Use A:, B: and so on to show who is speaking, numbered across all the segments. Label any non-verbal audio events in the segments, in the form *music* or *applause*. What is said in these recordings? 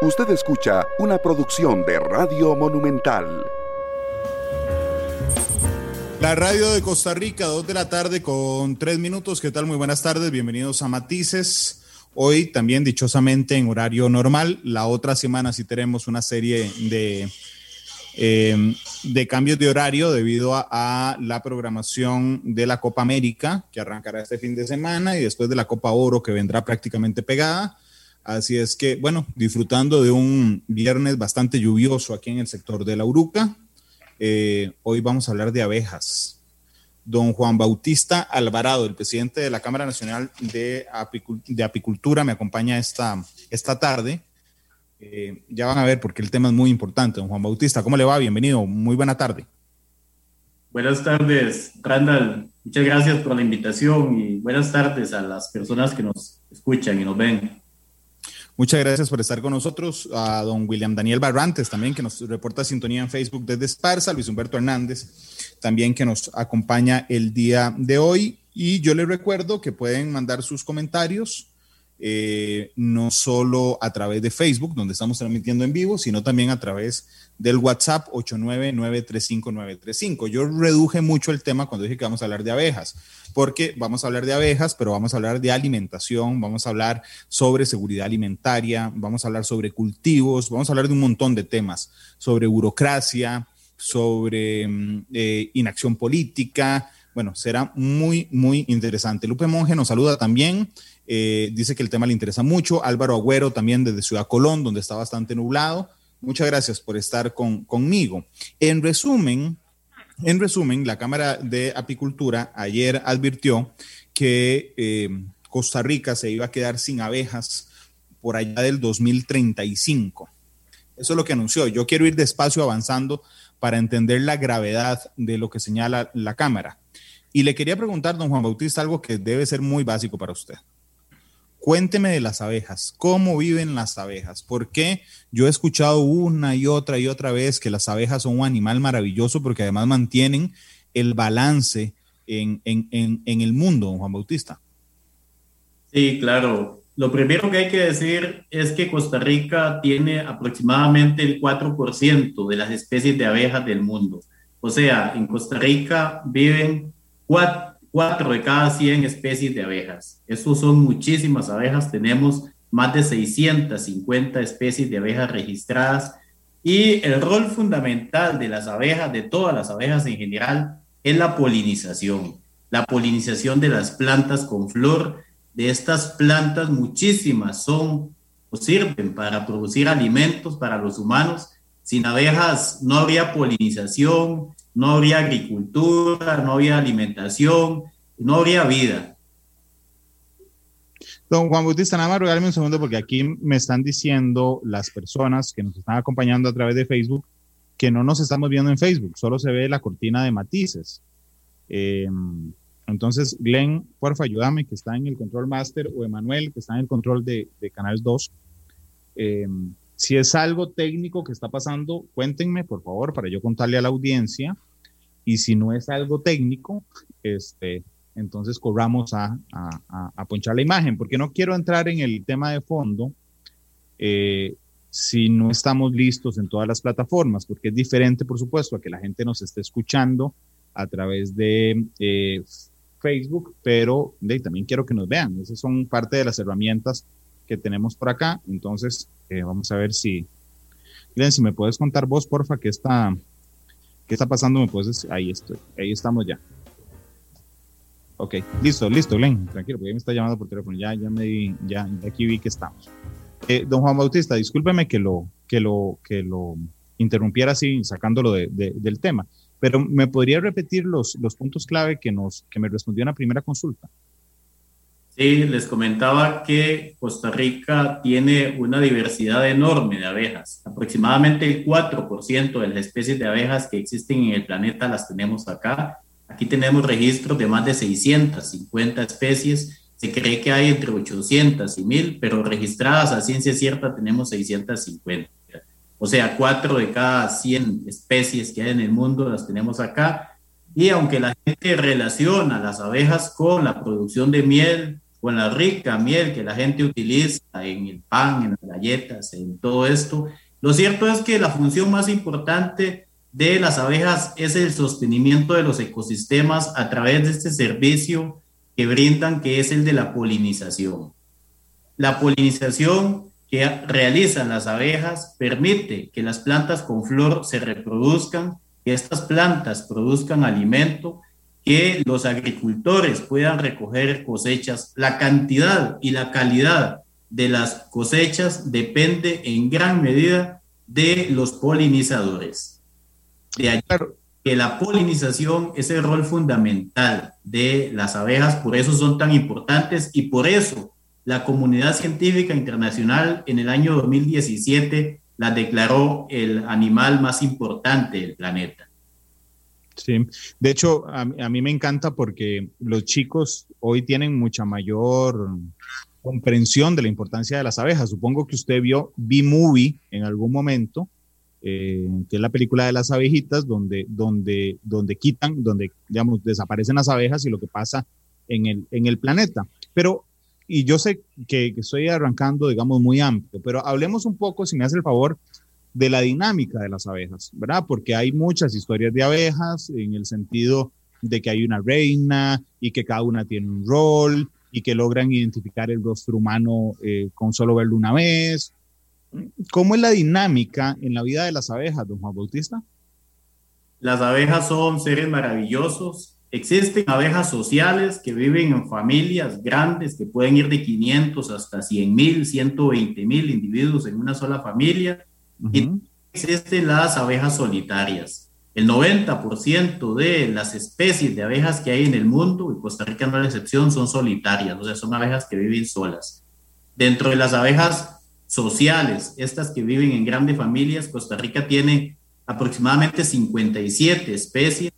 A: Usted escucha una producción de Radio Monumental.
B: La radio de Costa Rica, dos de la tarde con tres minutos. ¿Qué tal? Muy buenas tardes. Bienvenidos a Matices. Hoy también dichosamente en horario normal. La otra semana sí tenemos una serie de, eh, de cambios de horario debido a, a, la programación de la Copa América que arrancará este fin de semana y después de la Copa Oro que vendrá prácticamente pegada. Así es que, bueno, disfrutando de un viernes bastante lluvioso aquí en el sector de la Uruca. Eh, hoy vamos a hablar de abejas. Don Juan Bautista Alvarado, el presidente de la Cámara Nacional de, Apicul de Apicultura, me acompaña esta, esta tarde. Eh, ya van a ver porque el tema es muy importante. Don Juan Bautista, ¿cómo le va? Bienvenido. Muy buena tarde.
C: Buenas tardes, Randall. Muchas gracias por la invitación y buenas tardes a las personas que nos escuchan y nos ven.
B: Muchas gracias por estar con nosotros. A don William Daniel Barrantes también, que nos reporta sintonía en Facebook desde Esparza. Luis Humberto Hernández, también que nos acompaña el día de hoy. Y yo les recuerdo que pueden mandar sus comentarios, eh, no solo a través de Facebook, donde estamos transmitiendo en vivo, sino también a través del WhatsApp 899-35935. Yo reduje mucho el tema cuando dije que vamos a hablar de abejas, porque vamos a hablar de abejas, pero vamos a hablar de alimentación, vamos a hablar sobre seguridad alimentaria, vamos a hablar sobre cultivos, vamos a hablar de un montón de temas, sobre burocracia, sobre eh, inacción política. Bueno, será muy, muy interesante. Lupe Monge nos saluda también. Eh, dice que el tema le interesa mucho. Álvaro Agüero también desde Ciudad Colón, donde está bastante nublado. Muchas gracias por estar con, conmigo. En resumen, en resumen, la Cámara de Apicultura ayer advirtió que eh, Costa Rica se iba a quedar sin abejas por allá del 2035. Eso es lo que anunció. Yo quiero ir despacio avanzando para entender la gravedad de lo que señala la Cámara. Y le quería preguntar, don Juan Bautista, algo que debe ser muy básico para usted. Cuénteme de las abejas, cómo viven las abejas, porque yo he escuchado una y otra y otra vez que las abejas son un animal maravilloso porque además mantienen el balance en, en, en, en el mundo, Juan Bautista.
C: Sí, claro. Lo primero que hay que decir es que Costa Rica tiene aproximadamente el 4% de las especies de abejas del mundo. O sea, en Costa Rica viven cuatro 4 de cada 100 especies de abejas. Eso son muchísimas abejas. Tenemos más de 650 especies de abejas registradas. Y el rol fundamental de las abejas, de todas las abejas en general, es la polinización. La polinización de las plantas con flor. De estas plantas, muchísimas son o sirven para producir alimentos para los humanos. Sin abejas no habría polinización, no habría agricultura, no habría alimentación, no habría vida.
B: Don Juan Bautista, nada más regálame un segundo porque aquí me están diciendo las personas que nos están acompañando a través de Facebook que no nos estamos viendo en Facebook, solo se ve la cortina de matices. Eh, entonces, Glenn, porfa, ayúdame, que está en el control master, o Emanuel, que está en el control de, de Canal 2. Eh, si es algo técnico que está pasando, cuéntenme, por favor, para yo contarle a la audiencia y si no es algo técnico, este, entonces corramos a, a, a, ponchar la imagen, porque no quiero entrar en el tema de fondo eh, si no estamos listos en todas las plataformas, porque es diferente, por supuesto, a que la gente nos esté escuchando a través de eh, Facebook, pero de, también quiero que nos vean. Esas son parte de las herramientas que tenemos por acá. Entonces, eh, vamos a ver si, miren, si me puedes contar vos, porfa, que esta, ¿Qué está pasando? ¿Me puedes Ahí estoy. Ahí estamos ya. Ok, listo, listo, Glenn. Tranquilo, porque me está llamando por teléfono. Ya, ya me ya, aquí vi que estamos. Eh, don Juan Bautista, discúlpeme que lo, que lo, que lo interrumpiera así, sacándolo de, de, del tema. Pero ¿me podría repetir los, los puntos clave que, nos, que me respondió en la primera consulta?
C: Sí, les comentaba que Costa Rica tiene una diversidad enorme de abejas. Aproximadamente el 4% de las especies de abejas que existen en el planeta las tenemos acá. Aquí tenemos registros de más de 650 especies. Se cree que hay entre 800 y 1000, pero registradas a ciencia cierta tenemos 650. O sea, 4 de cada 100 especies que hay en el mundo las tenemos acá. Y aunque la gente relaciona las abejas con la producción de miel, con la rica miel que la gente utiliza en el pan, en las galletas, en todo esto. Lo cierto es que la función más importante de las abejas es el sostenimiento de los ecosistemas a través de este servicio que brindan, que es el de la polinización. La polinización que realizan las abejas permite que las plantas con flor se reproduzcan, que estas plantas produzcan alimento, que los agricultores puedan recoger cosechas. La cantidad y la calidad de las cosechas depende en gran medida de los polinizadores. De allí que la polinización es el rol fundamental de las abejas, por eso son tan importantes y por eso la comunidad científica internacional en el año 2017 la declaró el animal más importante del planeta.
B: Sí, de hecho, a, mí me encanta porque los chicos hoy tienen mucha mayor comprensión de la importancia de las abejas. Supongo que usted vio B-Movie en algún momento, eh, que es la película de las abejitas, donde, donde, donde quitan, donde, digamos, desaparecen las abejas y lo que pasa en el, en el planeta. Pero y yo sé que, estoy arrancando, digamos, muy amplio, pero hablemos un poco, si me hace el favor, de la dinámica de las abejas, ¿verdad? Porque hay muchas historias de abejas en el sentido de que hay una reina y que cada una tiene un rol y que logran identificar el rostro humano eh, con solo verlo una vez. ¿Cómo es la dinámica en la vida de las abejas, don Juan Bautista?
C: Las abejas son seres maravillosos Existen abejas sociales que viven en familias grandes que pueden ir de 500 hasta 100 mil, 120 mil individuos en una sola familia. Y existen las abejas solitarias. El 90% de las especies de abejas que hay en el mundo, y Costa Rica no es la excepción, son solitarias, o sea, son abejas que viven solas. Dentro de las abejas sociales, estas que viven en grandes familias, Costa Rica tiene aproximadamente 57 especies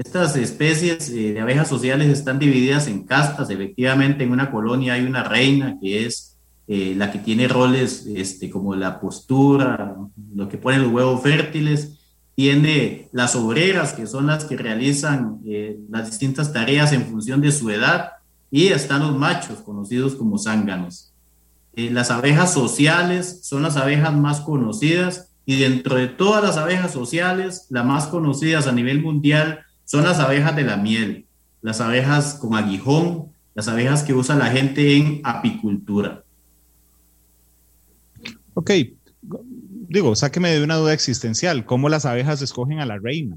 C: estas especies eh, de abejas sociales están divididas en castas. Efectivamente, en una colonia hay una reina que es eh, la que tiene roles este, como la postura, lo que ponen los huevos fértiles. Tiene las obreras, que son las que realizan eh, las distintas tareas en función de su edad. Y están los machos, conocidos como zánganos. las abejas sociales son las abejas más conocidas y dentro de todas las abejas sociales, las más conocidas a nivel mundial son las abejas de la miel, las abejas con aguijón, las abejas que usa la gente en apicultura.
B: Ok, digo, sáqueme de una duda existencial, ¿cómo las abejas escogen a la reina?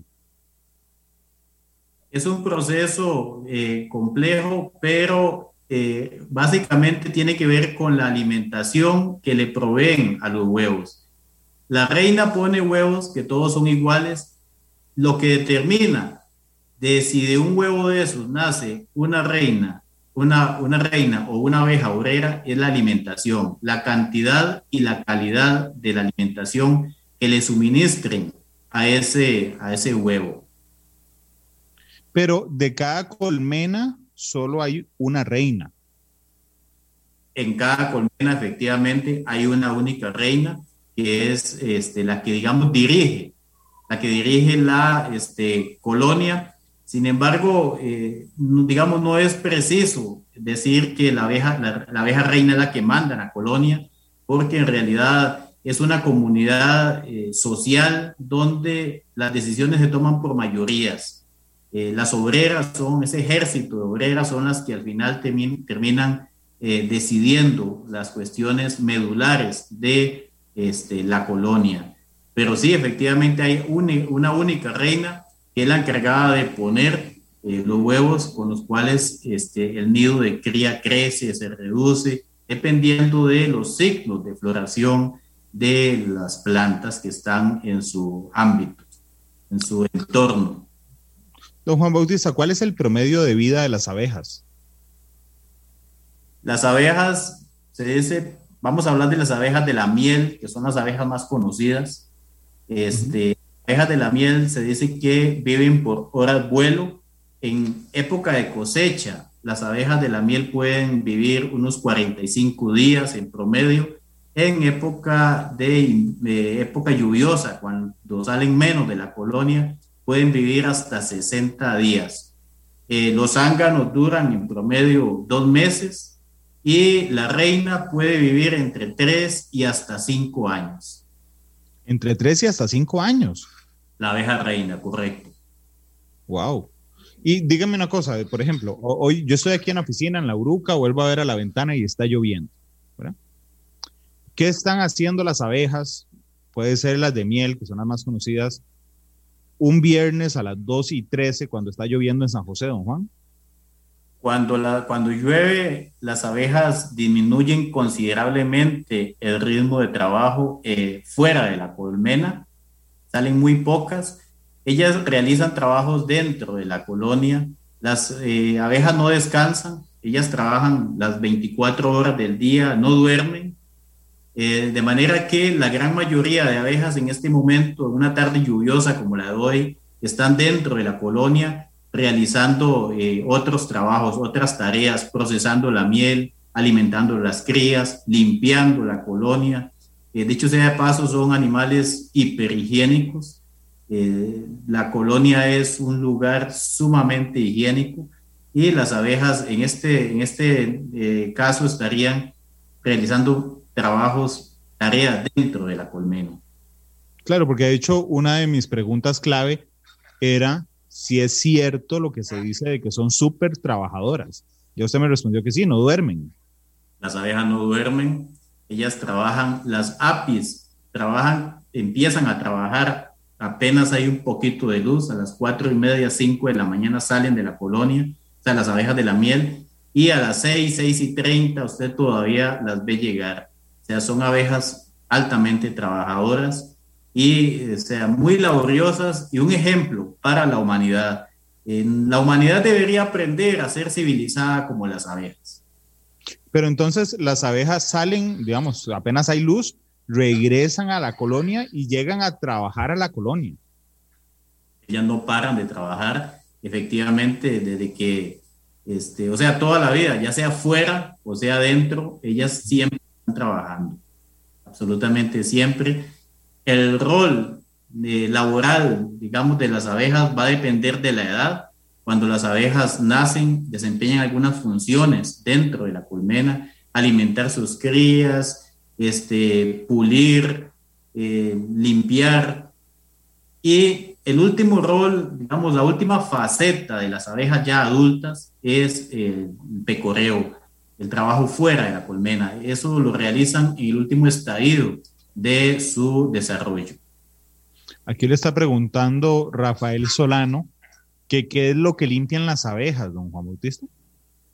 C: Es un proceso eh, complejo, pero eh, básicamente tiene que ver con la alimentación que le proveen a los huevos. La reina pone huevos que todos son iguales, lo que determina de si de un huevo de esos nace una reina, una, una reina o una abeja obrera, es la alimentación, la cantidad y la calidad de la alimentación que le suministren a ese, a ese huevo.
B: Pero de cada colmena solo hay una reina.
C: En cada colmena efectivamente hay una única reina que es este, la que digamos dirige, la que dirige la este, colonia sin embargo, eh, digamos, no es preciso decir que la abeja, la, abeja reina es la que manda en la colonia, porque en realidad es una comunidad eh, social donde las decisiones se toman por mayorías. Eh, las obreras son, ese ejército de obreras son las que al final terminan decidiendo las cuestiones medulares de este, la colonia. Pero sí, efectivamente hay una única reina que es la encargada de poner eh, los huevos con los cuales este, el nido de cría crece, se reduce, dependiendo de los ciclos de floración de las plantas que están en su ámbito, en su entorno.
B: Don Juan Bautista, ¿cuál es el promedio de vida de las abejas?
C: Las abejas, se dice, vamos a hablar de las abejas de la miel, que son las abejas más conocidas. Este, abejas de la miel se dice que viven por horas vuelo. En época de cosecha, las abejas de la miel pueden vivir unos 45 días en promedio. En época de, época lluviosa, cuando salen menos de la colonia, pueden vivir hasta 60 días. Eh, los zánganos duran en promedio dos meses y la reina puede vivir entre 3 y hasta 5 años.
B: Entre 3 y hasta 5 años.
C: La abeja reina, correcto.
B: Wow. Y dígame una cosa, por ejemplo, hoy yo estoy aquí en la oficina, en la Uruca, vuelvo a ver a la ventana y está lloviendo. ¿Qué están haciendo las abejas? Puede ser las de miel, que son las más conocidas, un viernes a las 2 y 13 cuando está lloviendo en San José, don Juan.
C: Cuando, la, cuando llueve, las abejas disminuyen considerablemente el ritmo de trabajo eh, fuera de la colmena, salen muy pocas. Ellas realizan trabajos dentro de la colonia. Las eh, abejas no descansan, ellas trabajan las 24 horas del día, no duermen. Eh, de manera que la gran mayoría de abejas en este momento, en una tarde lluviosa como la de hoy, están dentro de la colonia realizando eh, otros trabajos, otras tareas, procesando la miel, alimentando las crías, limpiando la colonia. Eh, dicho sea de paso, son animales hiperhigiénicos. Eh, la colonia es un lugar sumamente higiénico y las abejas en este, en este caso estarían realizando trabajos, tareas dentro de la colmena.
B: Claro, porque de hecho una de mis preguntas clave era si es cierto lo que se dice de que son súper trabajadoras. Ya usted me respondió que sí, no duermen.
C: Las abejas no duermen, ellas trabajan, las apis trabajan, empiezan a trabajar apenas hay un poquito de luz, a las cuatro y media, cinco de la mañana salen de la colonia, o sea, las abejas de la miel, y a las seis, seis y treinta usted todavía las ve llegar. O sea, son abejas altamente trabajadoras y eh, sean muy laboriosas y un ejemplo para la humanidad. la humanidad debería aprender a ser civilizada como las abejas.
B: Pero entonces las abejas salen, digamos, apenas hay luz, regresan a la colonia y llegan a trabajar a la colonia.
C: Ellas no paran de trabajar, efectivamente, desde que, este, o sea, toda la vida, ya sea fuera o sea dentro, ellas siempre están trabajando, absolutamente siempre el rol laboral, digamos, de las abejas va a depender de la edad. Cuando las abejas nacen, desempeñan algunas funciones dentro de la colmena, alimentar sus crías, este, pulir, eh, limpiar. Y el último rol, digamos, la última faceta de las abejas ya adultas es el pecoreo, el trabajo fuera de la colmena. Eso lo realizan en el último estadio de su desarrollo.
B: Aquí le está preguntando Rafael Solano qué es lo que limpian las abejas, don Juan Bautista.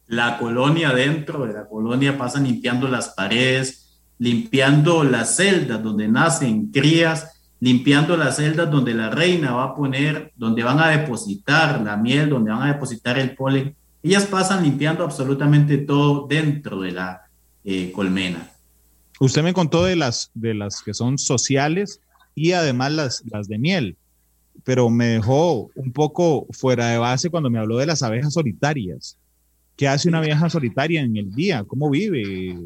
C: La colonia dentro de la colonia pasan limpiando las paredes, limpiando las celdas donde nacen crías, limpiando las celdas donde la reina va a poner, donde van a depositar la miel, donde van a depositar el polen. Ellas pasan limpiando absolutamente todo dentro de la eh, colmena.
B: Usted me contó de las, de las que son sociales y además las, las de miel, pero me dejó un poco fuera de base cuando me habló de las abejas solitarias. ¿Qué hace una abeja solitaria en el día? ¿Cómo vive?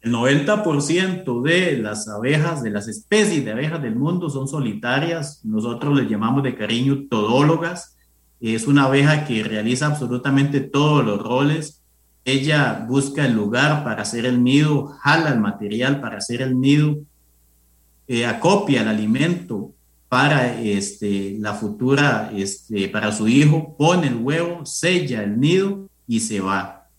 C: El 90% de las abejas, de las especies de abejas del mundo son solitarias. Nosotros les llamamos de cariño todólogas. Es una abeja que realiza absolutamente todos los roles ella busca el lugar para hacer el nido, jala el material para hacer el nido, eh, acopia el alimento para este, la futura, este, para su hijo, pone el huevo, sella el nido y se va.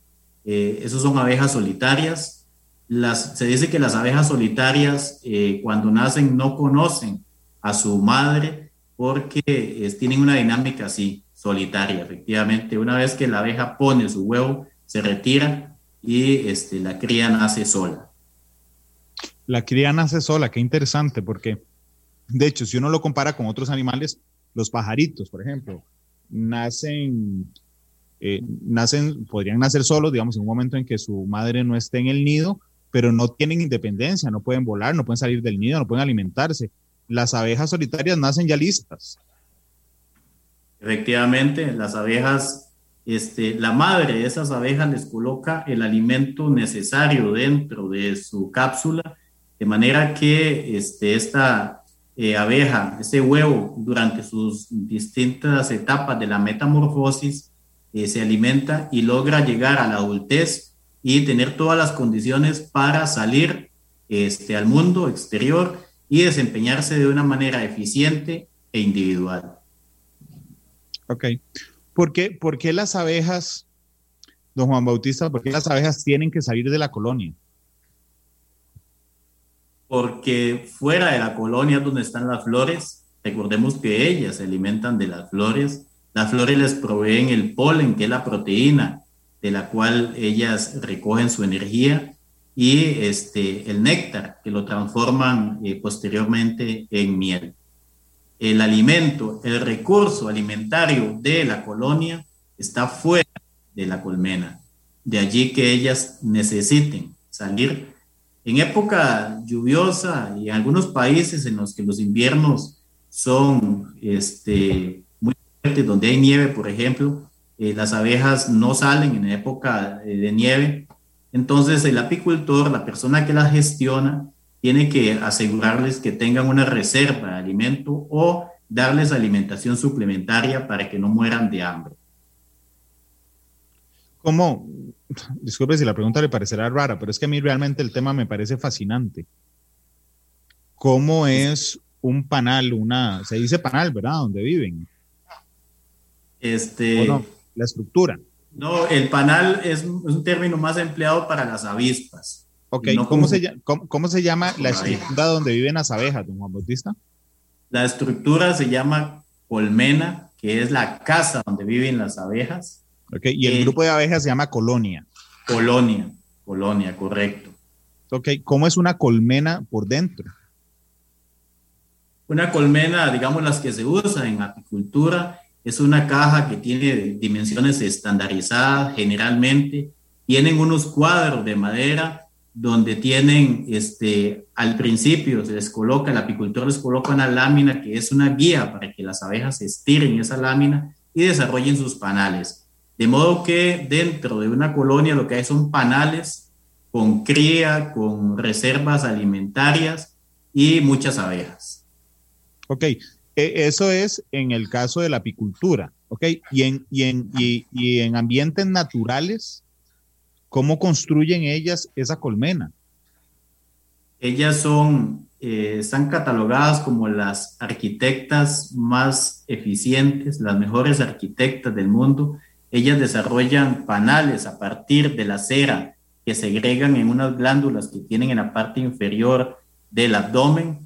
C: Eh, esos son abejas solitarias. Las, se dice que las abejas solitarias eh, cuando nacen no conocen a su madre porque tienen una dinámica así, solitaria, efectivamente. Una vez que la abeja pone su huevo, se retira y este, la cría nace sola.
B: La cría nace sola, qué interesante, porque de hecho, si uno lo compara con otros animales, los pajaritos, por ejemplo, nacen, eh, nacen, podrían nacer solos, digamos, en un momento en que su madre no esté en el nido, pero no tienen independencia, no pueden volar, no pueden salir del nido, no pueden alimentarse. Las abejas solitarias nacen ya listas.
C: Efectivamente, las abejas este, la madre de esas abejas les coloca el alimento necesario dentro de su cápsula, de manera que este, esta eh, abeja, ese huevo, durante sus distintas etapas de la metamorfosis, eh, se alimenta y logra llegar a la adultez y tener todas las condiciones para salir este, al mundo exterior y desempeñarse de una manera eficiente e individual.
B: Ok. ¿Por qué, ¿Por qué las abejas, don Juan Bautista, por qué las abejas tienen que salir de la colonia?
C: Porque fuera de la colonia donde están las flores, recordemos que ellas se alimentan de las flores, las flores les proveen el polen, que es la proteína de la cual ellas recogen su energía, y este, el néctar, que lo transforman eh, posteriormente en miel. El alimento, el recurso alimentario de la colonia está fuera de la colmena. De allí que ellas necesiten salir en época lluviosa y en algunos países en los que los inviernos son este, muy fuertes, donde hay nieve, por ejemplo, eh, las abejas no salen en época eh, de nieve. Entonces el apicultor, la persona que las gestiona, tiene que asegurarles que tengan una reserva de alimento o darles alimentación suplementaria para que no mueran de hambre.
B: ¿Cómo? Disculpe si la pregunta le parecerá rara, pero es que a mí realmente el tema me parece fascinante. ¿Cómo es un panal, una, se dice panal, ¿verdad? Donde viven.
C: Este.
B: la estructura.
C: No, el panal es un, término más empleado para las avispas.
B: Ok, ¿Cómo, se, cómo, se llama la estructura donde viven las abejas, don Juan Bautista?
C: La estructura se llama colmena, que es la casa donde viven las abejas.
B: Ok, y el eh, grupo de abejas se llama colonia.
C: Colonia, colonia, correcto.
B: Ok, ¿cómo es una colmena por dentro?
C: Una colmena, digamos las que se usan en apicultura, es una caja que tiene dimensiones estandarizadas generalmente. Tienen unos cuadros de madera donde tienen, este, al principio se les coloca, el apicultor les coloca una lámina que es una guía para que las abejas estiren esa lámina y desarrollen sus panales. De modo que dentro de una colonia lo que hay son panales con cría, con reservas alimentarias y muchas abejas.
B: Ok, e, eso es en el caso de la apicultura, ¿ok? Y en, y en, y, en ambientes naturales, ¿cómo construyen ellas esa colmena?
C: Ellas son, eh, están catalogadas como las arquitectas más eficientes, las mejores arquitectas del mundo. Ellas desarrollan panales a partir de la cera que segregan en unas glándulas que tienen en la parte inferior del abdomen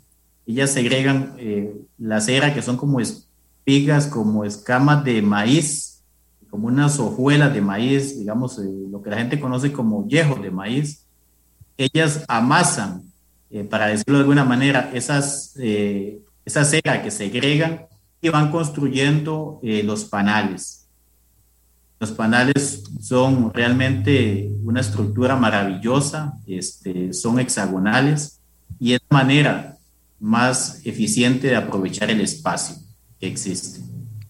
C: ellas segregan eh, la cera, que son como espigas, como escamas de maíz, como unas hojuelas de maíz, digamos, eh, lo que la gente conoce como yejos de maíz. Ellas amasan, eh, para decirlo de alguna manera, esas, esa cera que segregan y van construyendo los panales. Los panales son realmente una estructura maravillosa, este, son hexagonales y es manera más eficiente de aprovechar el espacio que existe.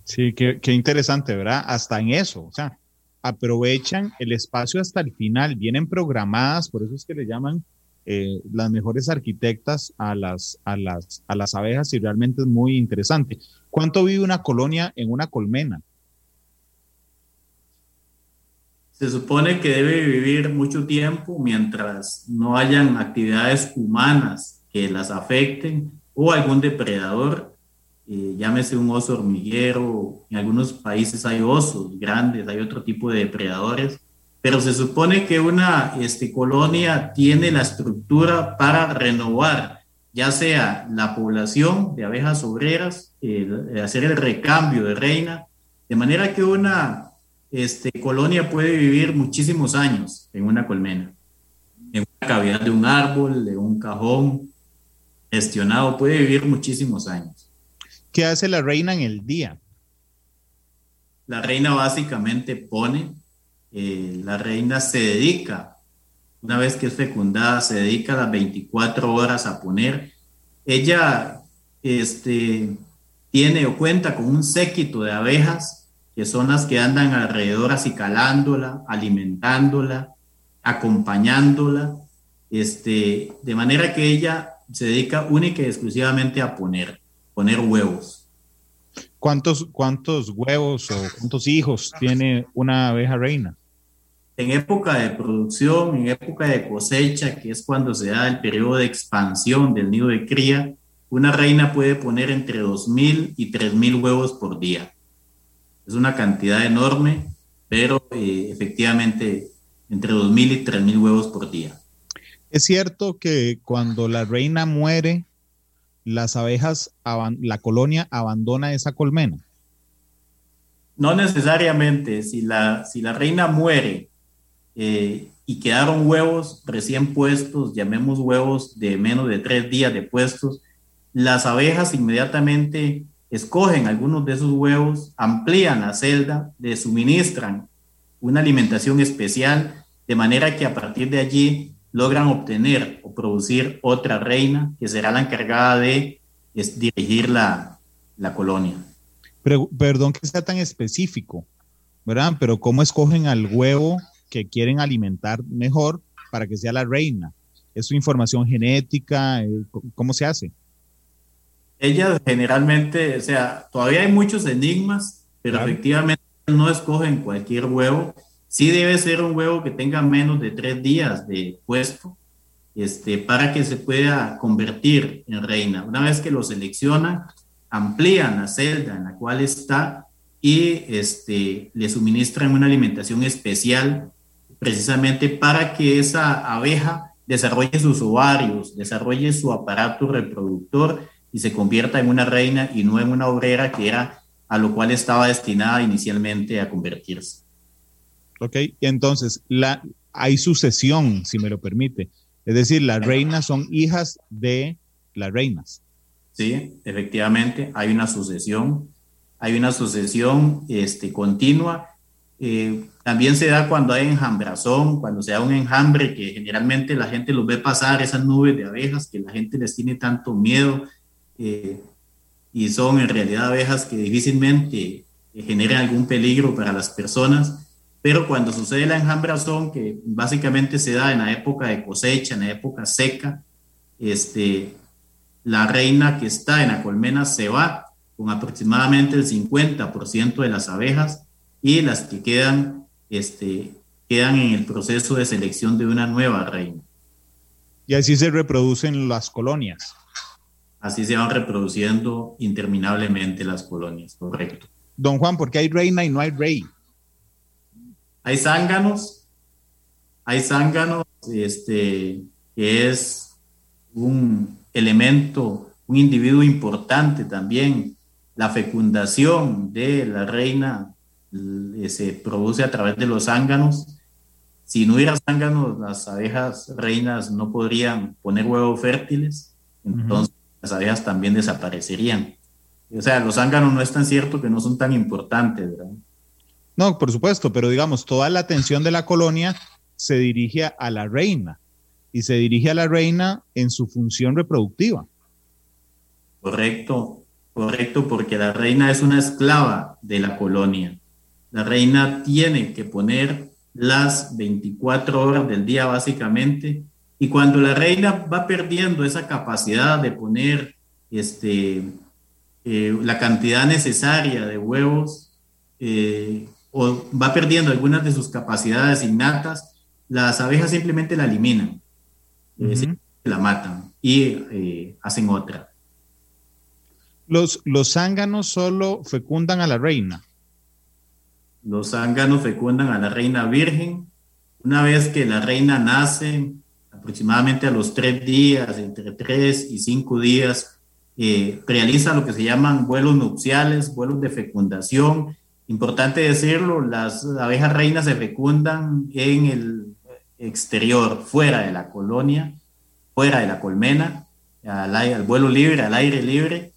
B: Sí, qué, interesante, ¿verdad? Hasta en eso, o sea, aprovechan el espacio hasta el final, vienen programadas, por eso es que le llaman eh, las mejores arquitectas a las, a, las, a las abejas y realmente es muy interesante. ¿Cuánto vive una colonia en una colmena?
C: Se supone que debe vivir mucho tiempo mientras no hayan actividades humanas que las afecten o algún depredador, eh, llámese un oso hormiguero, en algunos países hay osos grandes, hay otro tipo de depredadores, pero se supone que una este, colonia tiene la estructura para renovar, ya sea la población de abejas obreras, hacer el recambio de reina, de manera que una este, colonia puede vivir muchísimos años en una colmena, en una cavidad de un árbol, de un cajón, gestionado, puede vivir muchísimos años.
B: ¿Qué hace la reina en el día?
C: La reina básicamente pone, eh, la reina se dedica, una vez que es fecundada, se dedica las 24 horas a poner. Ella este, tiene o cuenta con un séquito de abejas que son las que andan alrededor acicalándola, alimentándola, acompañándola, este, de manera que ella se dedica única y exclusivamente a poner, poner huevos.
B: ¿Cuántos, cuántos huevos o cuántos hijos tiene una abeja reina?
C: en época de producción, en época de cosecha, que es cuando se da el periodo de expansión del nido de cría, una reina puede poner entre 2.000 y 3.000 huevos por día. Es una cantidad enorme, pero eh, efectivamente entre 2.000 y 3.000 huevos por día.
B: Es cierto que cuando la reina muere, las abejas, la colonia abandona esa colmena.
C: No necesariamente. Si la, si la reina muere eh, y quedaron huevos recién puestos, llamemos huevos de menos de tres días de puestos, las abejas inmediatamente escogen algunos de esos huevos, amplían la celda, le suministran una alimentación especial, de manera que a partir de allí logran obtener o producir otra reina que será la encargada de dirigir la, la colonia.
B: Pero, perdón que sea tan específico, ¿verdad? Pero ¿cómo escogen al huevo que quieren alimentar mejor para que sea la reina? ¿Es su información genética? Eh, ¿Cómo se hace?
C: Ellas generalmente, o sea, todavía hay muchos enigmas, pero efectivamente no escogen cualquier huevo. Sí debe ser un huevo que tenga menos de tres días de puesto este, para que se pueda convertir en reina. Una vez que lo seleccionan, amplían la celda en la cual está y este, le suministran una alimentación especial precisamente para que esa abeja desarrolle sus ovarios, desarrolle su aparato reproductor y se convierta en una reina y no en una obrera que era a lo cual estaba destinada inicialmente a convertirse.
B: Ok, entonces la, hay sucesión, si me lo permite. Es decir, las reinas son hijas de las reinas.
C: Sí, efectivamente, hay una sucesión, hay una sucesión este, continua. Eh, también se da cuando hay enjambrazón, cuando se da un enjambre que generalmente la gente los ve pasar, esas nubes de abejas que la gente les tiene tanto miedo eh, y son en realidad abejas que difícilmente generan algún peligro para las personas. Pero cuando sucede la enjambrazón, que básicamente se da en la época de cosecha, en la época seca, este, la reina que está en la colmena se va con aproximadamente el 50% de las abejas y las que quedan, este, quedan en el proceso de selección de una nueva reina.
B: Y así se reproducen las colonias.
C: Así se van reproduciendo interminablemente las colonias, correcto.
B: Don Juan, ¿por qué hay reina y no hay rey?
C: Hay zánganos, hay zánganos, este, que es un, elemento, un individuo importante también. La fecundación de la reina eh, se produce a través de los zánganos. Si no hubiera zánganos, las abejas reinas no podrían poner huevos fértiles, entonces las abejas también desaparecerían. O sea, los zánganos no es tan cierto que no son tan importantes, ¿verdad?
B: No, por supuesto, pero digamos, toda la atención de la colonia se dirige a la reina y se dirige a la reina en su función reproductiva.
C: Correcto, correcto, porque la reina es una esclava de la colonia. La reina tiene que poner las 24 horas del día básicamente y cuando la reina va perdiendo esa capacidad de poner este, eh, la cantidad necesaria de huevos eh, o va perdiendo algunas de sus capacidades innatas, las abejas simplemente la eliminan la matan y eh, hacen otra.
B: Los, los zánganos solo fecundan a la reina.
C: Los zánganos fecundan a la reina virgen. Una vez que la reina nace, aproximadamente a los tres días, entre tres y cinco días, eh, realiza lo que se llaman vuelos nupciales, vuelos de fecundación. Importante decirlo, las abejas reinas se fecundan en el exterior, fuera de la colonia, fuera de la colmena, al, vuelo libre, al aire libre,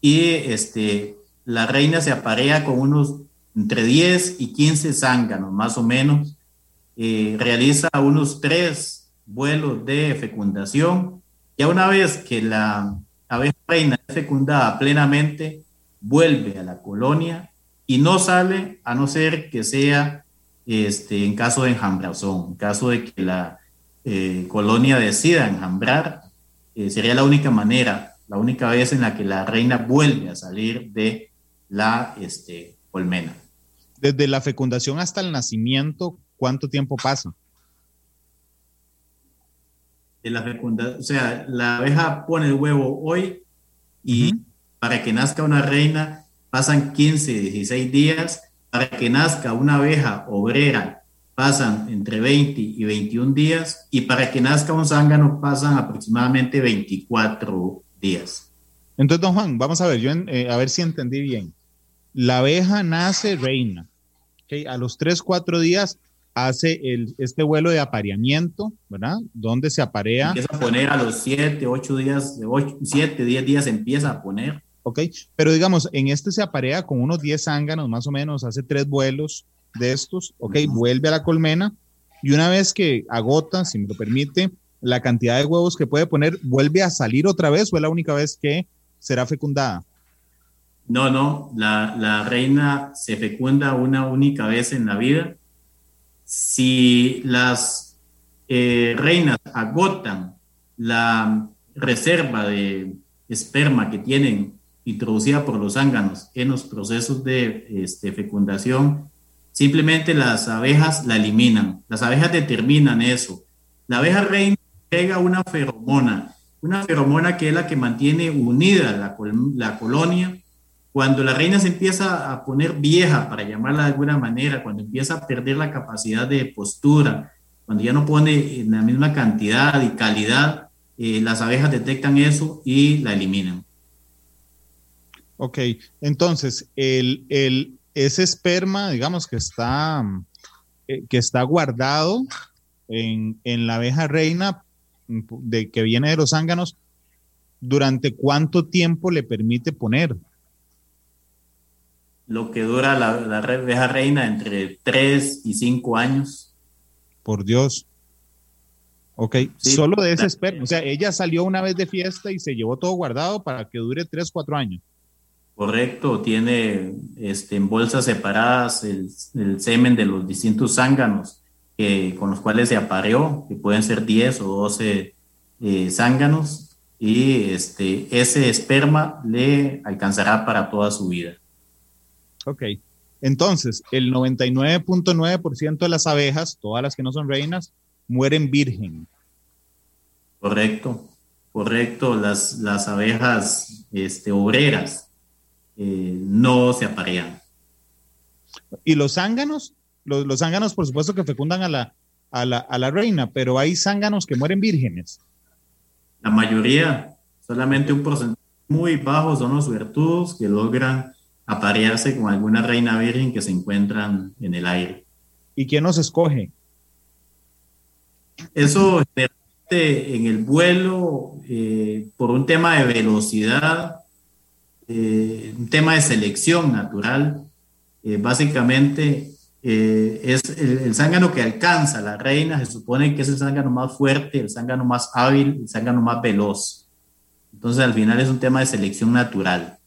C: y este, la reina se aparea con unos entre 10 y 15 zánganos, más o menos, eh, realiza unos tres vuelos de fecundación, y una vez que la abeja reina es fecundada plenamente, vuelve a la colonia y no sale a no ser que sea este, en caso de enjambrazón, en caso de que la eh, colonia decida enjambrar, eh, sería la única manera, la única vez en la que la reina vuelve a salir de la este, colmena.
B: Desde la fecundación hasta el nacimiento, ¿cuánto tiempo pasa?
C: De la fecundación, o sea, la abeja pone el huevo hoy y para que nazca una reina pasan 15, 16 días. Para que nazca una abeja obrera pasan entre 20 y 21 días. Y para que nazca un zángano pasan aproximadamente 24 días.
B: Entonces, don Juan, vamos a ver, yo eh, a ver si entendí bien. La abeja nace reina. A los 3, 4 días hace el, este vuelo de apareamiento, ¿verdad? Donde se aparea.
C: Empieza a poner a los 7, 8 días, 7, 10 días empieza a poner.
B: Ok, pero digamos, en este se aparea con unos 10 zánganos más o menos, hace tres vuelos de estos, ok, vuelve a la colmena y una vez que agota, si me lo permite, la cantidad de huevos que puede poner, ¿vuelve a salir otra vez o es la única vez que será fecundada?
C: No, no, la, la reina se fecunda una única vez en la vida. Si las eh, reinas agotan la reserva de esperma que tienen introducida por los zánganos en los procesos de este, fecundación, simplemente las abejas la eliminan. Las abejas determinan eso. La abeja reina pega una feromona, una feromona que es la que mantiene unida la, la colonia. Cuando la reina se empieza a poner vieja, para llamarla de alguna manera, cuando empieza a perder la capacidad de postura, cuando ya no pone en la misma cantidad y calidad, eh, las abejas detectan eso y la eliminan.
B: Ok, entonces, el, el, ese esperma, digamos que está, eh, que está guardado en, en, la abeja reina de, que viene de los zánganos, ¿durante cuánto tiempo le permite poner?
C: Lo que dura la, la abeja reina entre 3 y 5 años.
B: Por Dios. Ok, solo de ese esperma. O sea, ella salió una vez de fiesta y se llevó todo guardado para que dure 3, 4 años.
C: Correcto, tiene este, en bolsas separadas el, semen de los distintos zánganos con los cuales se apareó, que pueden ser 10 o 12 eh, zánganos, y este, ese esperma le alcanzará para toda su vida.
B: Ok, entonces el 99.9% de las abejas, todas las que no son reinas, mueren virgen.
C: Correcto, correcto, las, las abejas este, obreras eh, no se aparean.
B: ¿Y los zánganos? Los, los, zánganos, por supuesto, que fecundan a la, a la, a la reina, pero hay zánganos que mueren vírgenes.
C: La mayoría, solamente un porcentaje muy bajo son los suertudos que logran aparearse con alguna reina virgen que se encuentran en el aire.
B: ¿Y quién los escoge?
C: Eso en el vuelo, eh, por un tema de velocidad, eh, un tema de selección natural. Eh, básicamente es el, zángano que alcanza la reina, se supone que es el zángano más fuerte, el zángano más hábil, el zángano más veloz. Entonces al final es un tema de selección natural.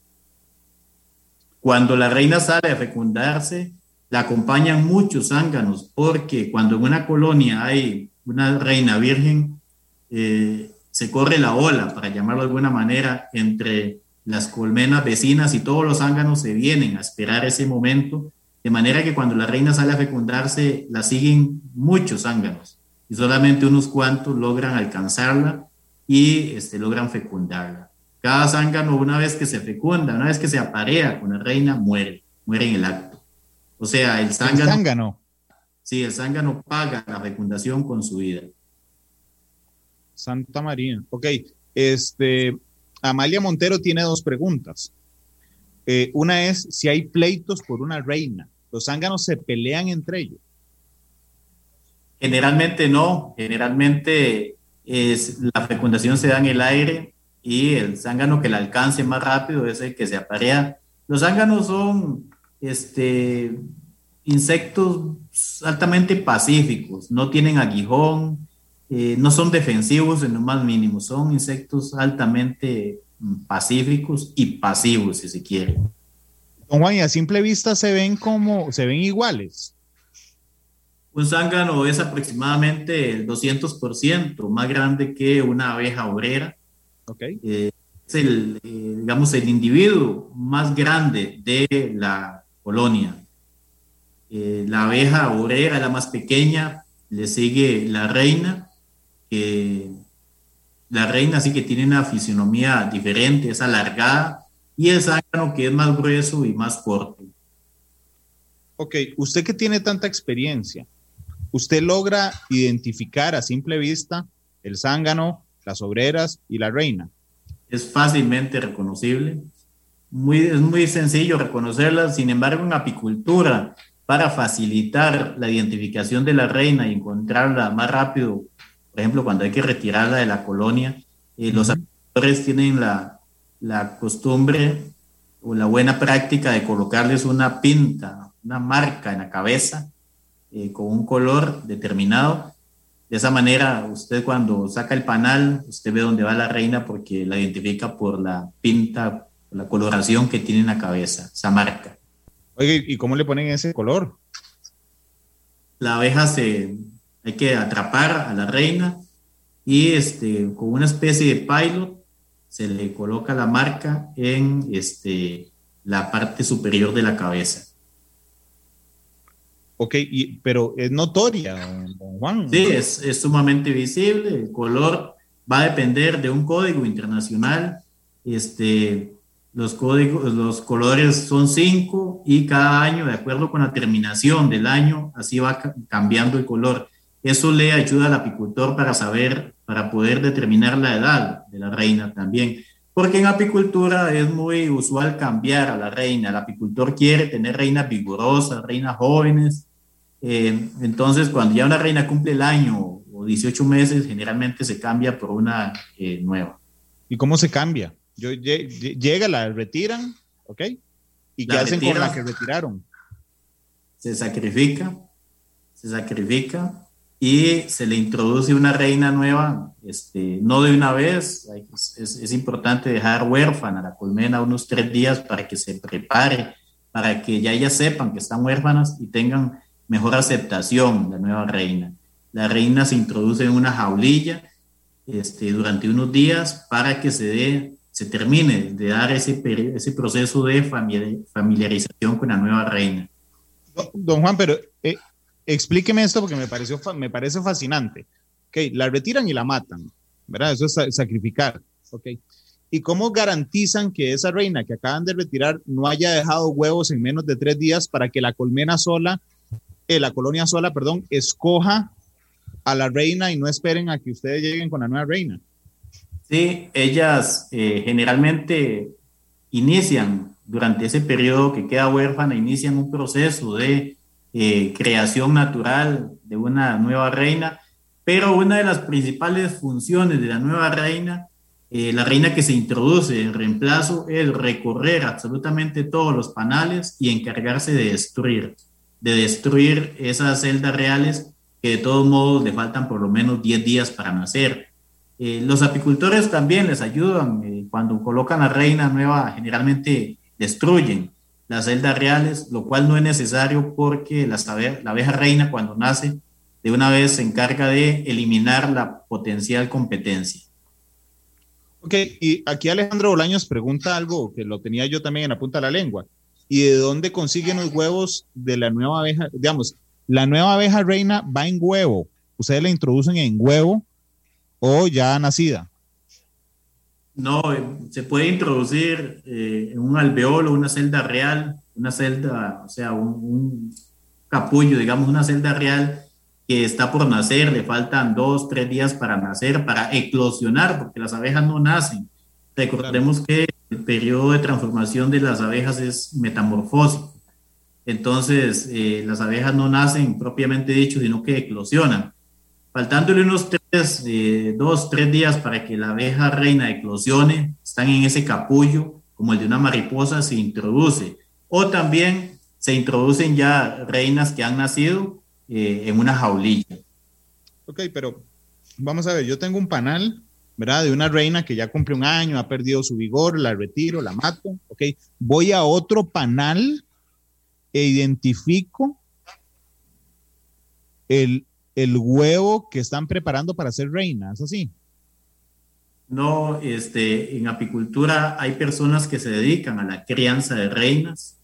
C: Cuando la reina sale a fecundarse, la acompañan muchos zánganos, porque cuando en una colonia hay una reina virgen, se corre la ola, para llamarlo de alguna manera, entre las colmenas vecinas y todos los zánganos se vienen a esperar ese momento, de manera que cuando la reina sale a fecundarse, la siguen muchos zánganos y solamente unos cuantos logran alcanzarla y este, logran fecundarla. Cada zángano, una vez que se fecunda, una vez que se aparea con la reina, muere, muere en el acto. O sea, el zángano.
B: El zángano.
C: Sí, el zángano paga la fecundación con su vida.
B: Santa María. Ok, este, Amalia Montero tiene dos preguntas. Eh, una es si hay pleitos por una reina. ¿Los zánganos se pelean entre ellos?
C: Generalmente no. Generalmente es, la fecundación se da en el aire y el zángano que la alcance más rápido es el que se aparea. Los zánganos son este, insectos altamente pacíficos, no tienen aguijón, eh, no son defensivos en lo más mínimo, son insectos altamente mm, pacíficos y pasivos, si se quiere.
B: Don Juan, y a simple vista se ven como, se ven iguales.
C: Un zángano es aproximadamente el 200% más grande que una abeja obrera.
B: Okay.
C: Eh, es el, eh, digamos, el individuo más grande de la colonia. Eh, la abeja obrera, la más pequeña, le sigue la reina, que la reina sí que tiene una fisionomía diferente, es alargada, y el zángano que es más grueso y más corto.
B: Ok, usted que tiene tanta experiencia, ¿usted logra identificar a simple vista el zángano, las obreras y la reina?
C: Es fácilmente reconocible. Muy, es muy sencillo reconocerlas. Sin embargo, en apicultura, para facilitar la identificación de la reina y encontrarla más rápido, por ejemplo, cuando hay que retirarla de la colonia, eh, los apicultores tienen la, la costumbre o la buena práctica de colocarles una pinta, una marca en la cabeza eh, con un color determinado. De esa manera, usted cuando saca el panal, usted ve dónde va la reina porque la identifica por la pinta, la coloración que tiene en la cabeza, esa marca.
B: Oye, ¿y cómo le ponen ese color?
C: La abeja se, hay que atrapar a la reina y este, con una especie de pilot se le coloca la marca en este, la parte superior de la cabeza.
B: Ok, pero es notoria, don Juan.
C: Sí, es, es, sumamente visible. El color va a depender de un código internacional. Este, los códigos, los colores son cinco y cada año, de acuerdo con la terminación del año, así va cambiando el color. Eso le ayuda al apicultor para saber, para poder determinar la edad de la reina también. Porque en apicultura es muy usual cambiar a la reina. El apicultor quiere tener reinas vigorosas, reinas jóvenes, eh, entonces, cuando ya una reina cumple el año o 18 meses, generalmente se cambia por una eh, nueva.
B: ¿Y cómo se cambia? Yo, llega, la retiran, ¿ok? ¿Y qué hacen con la que retiraron?
C: Se sacrifica, se sacrifica y se le introduce una reina nueva, este, no de una vez, es, es importante dejar huérfana la colmena unos tres días para que se prepare, para que ya ellas sepan que están huérfanas y tengan mejor aceptación la nueva reina. La reina se introduce en una jaulilla este, durante unos días para que se dé, se termine de dar ese, ese proceso de familiarización con la nueva reina.
B: Don Juan, pero eh, explíqueme esto porque me, pareció, me parece fascinante. Okay, la retiran y la matan, ¿verdad? Eso es sacrificar. Okay. ¿Y cómo garantizan que esa reina que acaban de retirar no haya dejado huevos en menos de tres días para que la colmena sola eh, la colonia sola, perdón, escoja a la reina y no esperen a que ustedes lleguen con la nueva reina.
C: Sí, ellas eh, generalmente inician durante ese periodo que queda huérfana, inician un proceso de eh, creación natural de una nueva reina, pero una de las principales funciones de la nueva reina, la reina que se introduce en reemplazo, es recorrer absolutamente todos los panales y encargarse de destruir de destruir esas celdas reales que de todos modos le faltan por lo menos 10 días para nacer. Eh, los apicultores también les ayudan. Eh, cuando colocan a reina nueva, generalmente destruyen las celdas reales, lo cual no es necesario porque la, la abeja reina cuando nace de una vez se encarga de eliminar la potencial competencia.
B: Ok, y aquí Alejandro Bolaños pregunta algo que lo tenía yo también en la punta de la lengua y de dónde consiguen los huevos de la nueva abeja. Digamos, la nueva abeja reina va en huevo. Ustedes la introducen en huevo o ya nacida.
C: No, se puede introducir eh, en un alveolo, una celda real, una celda, o sea, un, un, capullo, digamos, una celda real que está por nacer, le faltan dos, tres días para nacer, para eclosionar, porque las abejas no nacen. Recordemos que el periodo de transformación de las abejas es metamorfósico. Entonces, eh, las abejas no nacen propiamente dicho, sino que eclosionan. Faltándole unos tres, eh, dos, tres días para que la abeja reina eclosione, están en ese capullo, como el de una mariposa, se introduce. O también se introducen ya reinas que han nacido eh, en una jaulilla.
B: Ok, pero vamos a ver, yo tengo un panal ¿verdad? De una reina que ya cumple un año, ha perdido su vigor, la retiro, la mato, ¿ok? Voy a otro panal e identifico el, el huevo que están preparando para ser reina, ¿es así?
C: No, este, en apicultura hay personas que se dedican a la crianza de reinas.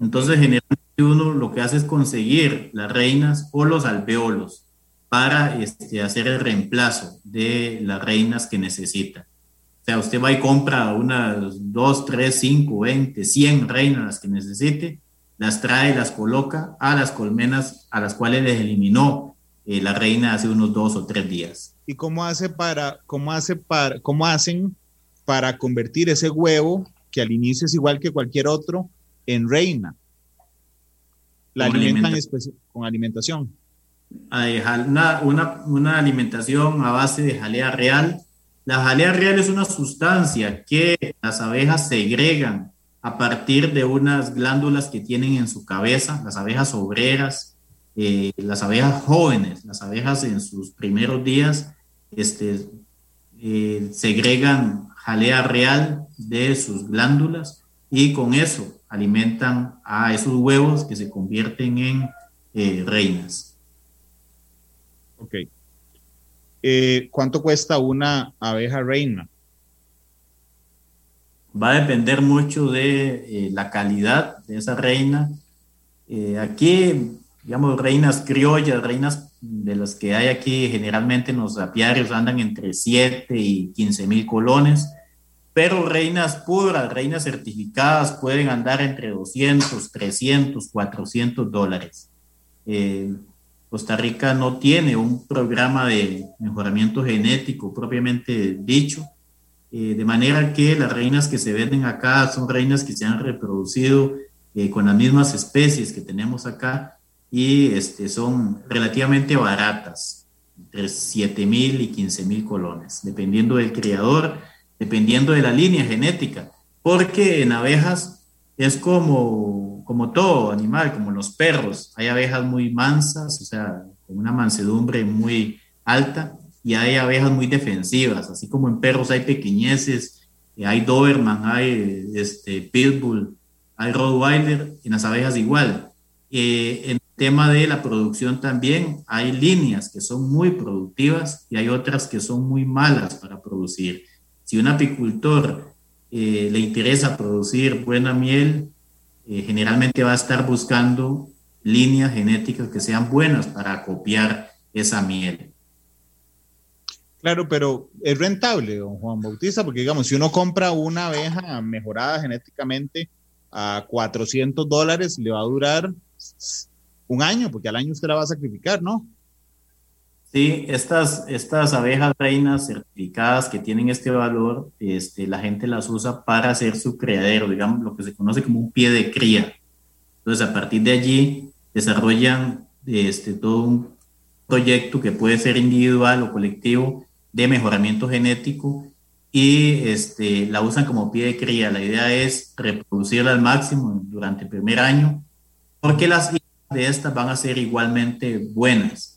C: Entonces, generalmente uno lo que hace es conseguir las reinas o los alveolos para este, hacer el reemplazo de las reinas que necesita. O sea, usted va y compra unas 2, 3, 5, 20, 100 reinas las que necesite, las trae, las coloca a las colmenas a las cuales les eliminó eh, la reina hace unos dos o tres días.
B: ¿Y cómo hace para, cómo hace para, cómo hacen para convertir ese huevo que al inicio es igual que cualquier otro en reina? La alimentan con alimentación.
C: Una, una, una, alimentación a base de jalea real. La jalea real es una sustancia que las abejas segregan a partir de unas glándulas que tienen en su cabeza, las abejas obreras, eh, las abejas jóvenes, las abejas en sus primeros días, este, eh, segregan jalea real de sus glándulas y con eso alimentan a esos huevos que se convierten en eh, reinas.
B: Ok. ¿Cuánto cuesta una abeja reina?
C: Va a depender mucho de la calidad de esa reina. aquí digamos, reinas criollas, reinas de las que hay aquí generalmente en los apiarios andan entre 7 y 15 mil colones, pero reinas puras, reinas certificadas pueden andar entre 200, 300, 400 dólares. Eh, Costa Rica no tiene un programa de mejoramiento genético propiamente dicho, eh, de manera que las reinas que se venden acá son reinas que se han reproducido eh, con las mismas especies que tenemos acá y este, son relativamente baratas, entre 7 mil y 15 mil colones, dependiendo del criador, dependiendo de la línea genética, porque en abejas es como, como todo animal, como los perros, hay abejas muy mansas, o sea, con una mansedumbre muy alta, y hay abejas muy defensivas, así como en perros hay pequeñeces, hay Doberman, hay este, Pitbull, hay Rottweiler, en las abejas igual. Eh, en tema de la producción también, hay líneas que son muy productivas y hay otras que son muy malas para producir. Si un apicultor eh, le interesa producir buena miel, eh, generalmente va a estar buscando líneas genéticas que sean buenas para copiar esa miel.
B: Claro, pero es rentable, don Juan Bautista, porque digamos, si uno compra una abeja mejorada genéticamente a 400 dólares, le va a durar un año, porque al año usted la va a sacrificar, ¿no?
C: Sí, estas, estas abejas reinas certificadas que tienen este valor, este, la gente las usa para hacer su criadero, digamos, lo que se conoce como un pie de cría. Entonces, a partir de allí, desarrollan este, todo un proyecto que puede ser individual o colectivo de mejoramiento genético y este, la usan como pie de cría. La idea es reproducirla al máximo durante el primer año, porque las de estas van a ser igualmente buenas.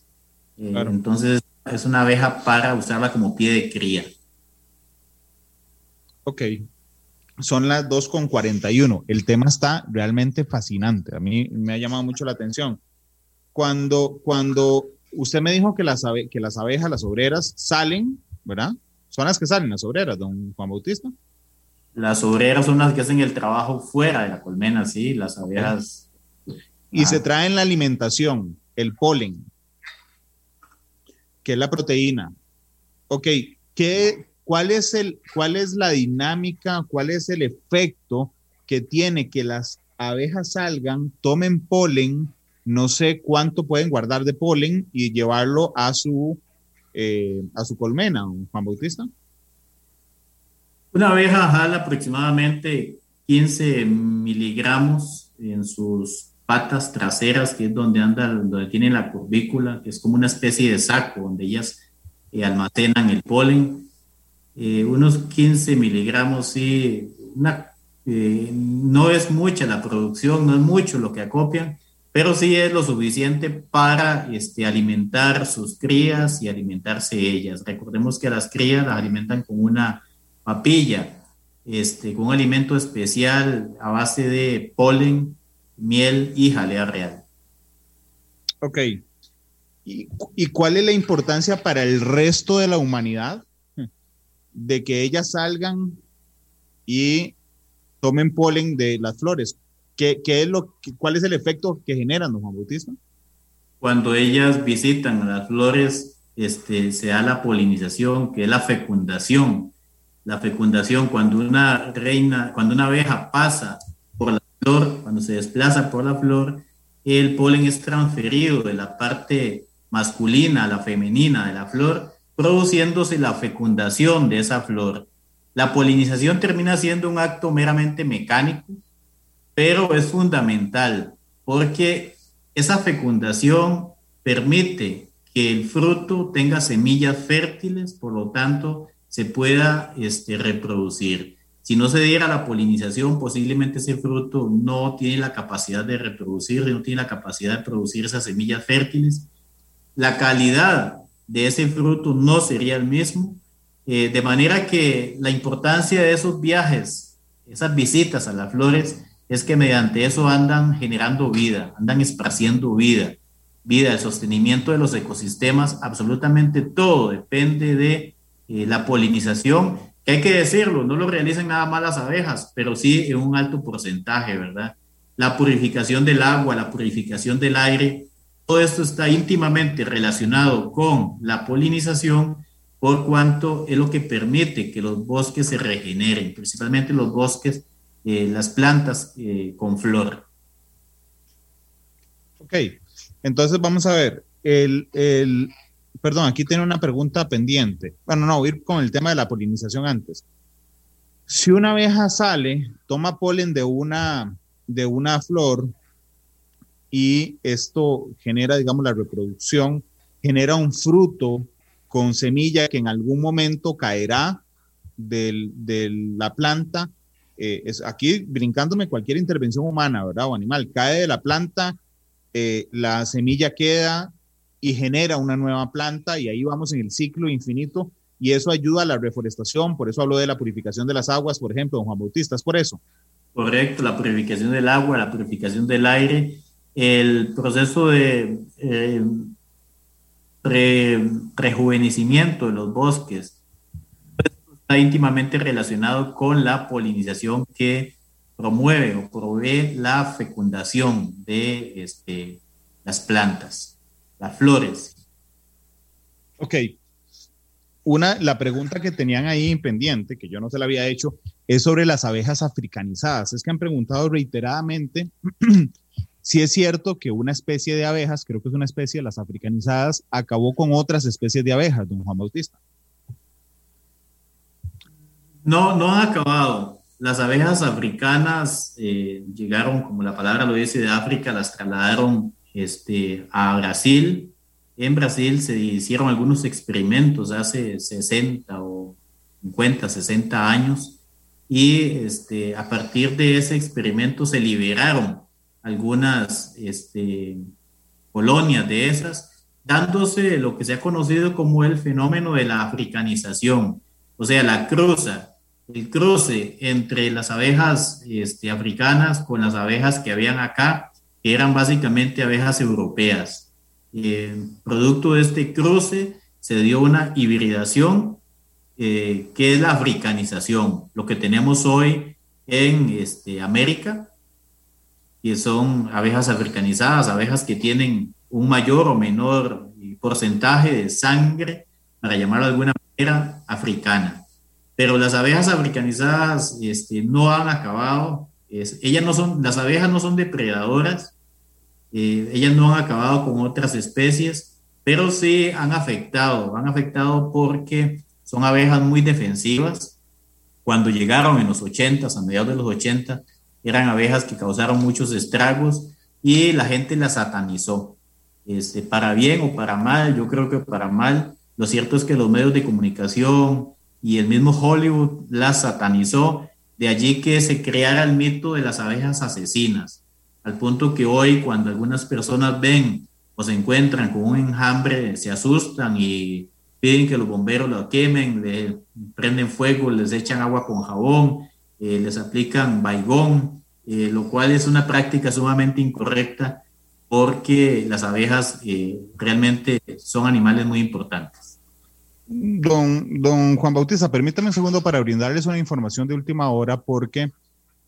C: Eh, entonces, es una abeja para usarla como pie de cría.
B: Ok. Son las 2.41. El tema está realmente fascinante. A mí me ha llamado mucho la atención. Cuando, cuando usted me dijo que las, que las abejas, las obreras, salen, ¿verdad? Son las que salen, las obreras, don Juan Bautista.
C: Las obreras son las que hacen el trabajo fuera de la colmena, sí. Las abejas
B: y se traen la alimentación, el polen, que es la proteína. Ok, ¿qué, cuál, es el, ¿cuál es la dinámica, cuál es el efecto que tiene que las abejas salgan, tomen polen, no sé cuánto pueden guardar de polen y llevarlo a su, eh, a su colmena, Juan Bautista?
C: Una abeja jala aproximadamente 15 miligramos en sus patas traseras, que es donde anda, donde tiene la curvícula, que es como una especie de saco donde ellas eh, almacenan el polen. Eh, unos 15 miligramos, sí, eh, no es mucha la producción, no es mucho lo que acopian, pero sí es lo suficiente para este, alimentar sus crías y alimentarse ellas. Recordemos que las crías las alimentan con una papilla, este, con un alimento especial a base de polen miel y jalea real.
B: Ok. ¿Y, cuál es la importancia para el resto de la humanidad de que ellas salgan y tomen polen de las flores? ¿qué, qué es lo, ¿cuál es el efecto que generan, don Juan Bautista?
C: Cuando ellas visitan las flores, este, se da la polinización, que es la fecundación. La fecundación, cuando una reina, cuando una abeja pasa flor, cuando se desplaza por la flor, el polen es transferido de la parte masculina a la femenina de la flor, produciéndose la fecundación de esa flor. La polinización termina siendo un acto meramente mecánico, pero es fundamental porque esa fecundación permite que el fruto tenga semillas fértiles, por lo tanto, se pueda este, reproducir. Si no se diera la polinización, posiblemente ese fruto no tiene la capacidad de reproducir, no tiene la capacidad de producir esas semillas fértiles. La calidad de ese fruto no sería el mismo. Eh, de manera que la importancia de esos viajes, esas visitas a las flores, es que mediante eso andan generando vida, andan esparciendo vida vida, el sostenimiento de los ecosistemas, absolutamente todo depende de eh, la polinización, que hay que decirlo, no lo realizan nada más las abejas, pero sí en un alto porcentaje, ¿verdad? La purificación del agua, la purificación del aire, todo esto está íntimamente relacionado con la polinización, por cuanto es lo que permite que los bosques se regeneren, principalmente los bosques, eh, las plantas eh, con flor.
B: Ok, entonces vamos a ver, el, el, perdón, aquí tiene una pregunta pendiente. Bueno, no, voy con el tema de la polinización antes. Si una abeja sale, toma polen de una, de una flor y esto genera, digamos, la reproducción, genera un fruto con semilla que en algún momento caerá de la planta. Eh, es aquí brincándome cualquier intervención humana, ¿verdad? O animal, cae de la planta eh, la semilla queda y genera una nueva planta y ahí vamos en el ciclo infinito y eso ayuda a la reforestación, por eso hablo de la purificación de las aguas, por ejemplo, don Juan Bautista, es por eso.
C: Correcto, la purificación del agua, la purificación del aire, el proceso de eh, rejuvenecimiento de los bosques. Está íntimamente relacionado con la polinización que promueve o provee la fecundación de este, las plantas, las flores.
B: Ok. Una, la pregunta que tenían ahí pendiente, que yo no se la había hecho, es sobre las abejas africanizadas. Es que han preguntado reiteradamente *clears throat* si es cierto que una especie de abejas, creo que es una especie de las africanizadas, acabó con otras especies de abejas, don Juan Bautista.
C: No, no han acabado. Las abejas africanas eh, llegaron, como la palabra lo dice, de África, las trasladaron este, a Brasil. En Brasil se hicieron algunos experimentos hace 60 o 50, 60 años y este, a partir de ese experimento se liberaron algunas este, colonias de esas, dándose lo que se ha conocido como el fenómeno de la africanización, o sea, la cruza el cruce entre las abejas este, africanas con las abejas que habían acá, que eran básicamente abejas europeas. Eh, producto de este cruce se dio una hibridación, eh, que es la africanización, lo que tenemos hoy en este, América, que son abejas africanizadas, abejas que tienen un mayor o menor porcentaje de sangre, para llamarlo de alguna manera, africana pero las abejas africanizadas este, no han acabado. ellas no son, las abejas no son depredadoras, eh, ellas no han acabado con otras especies, pero sí han afectado, han afectado porque son abejas muy defensivas. Cuando llegaron en los 80, a mediados de los 80, eran abejas que causaron muchos estragos y la gente las satanizó. Este, para bien o para mal, yo creo que para mal. Lo cierto es que los medios de comunicación, y el mismo Hollywood la satanizó, de allí que se creara el mito de las abejas asesinas, al punto que hoy cuando algunas personas ven o se encuentran con un enjambre, se asustan y piden que los bomberos lo quemen, le prenden fuego, les echan agua con jabón, eh, les aplican baigón, eh, lo cual es una práctica sumamente incorrecta porque las abejas eh, realmente son animales muy importantes.
B: Don, don Juan Bautista, permítame un segundo para brindarles una información de última hora porque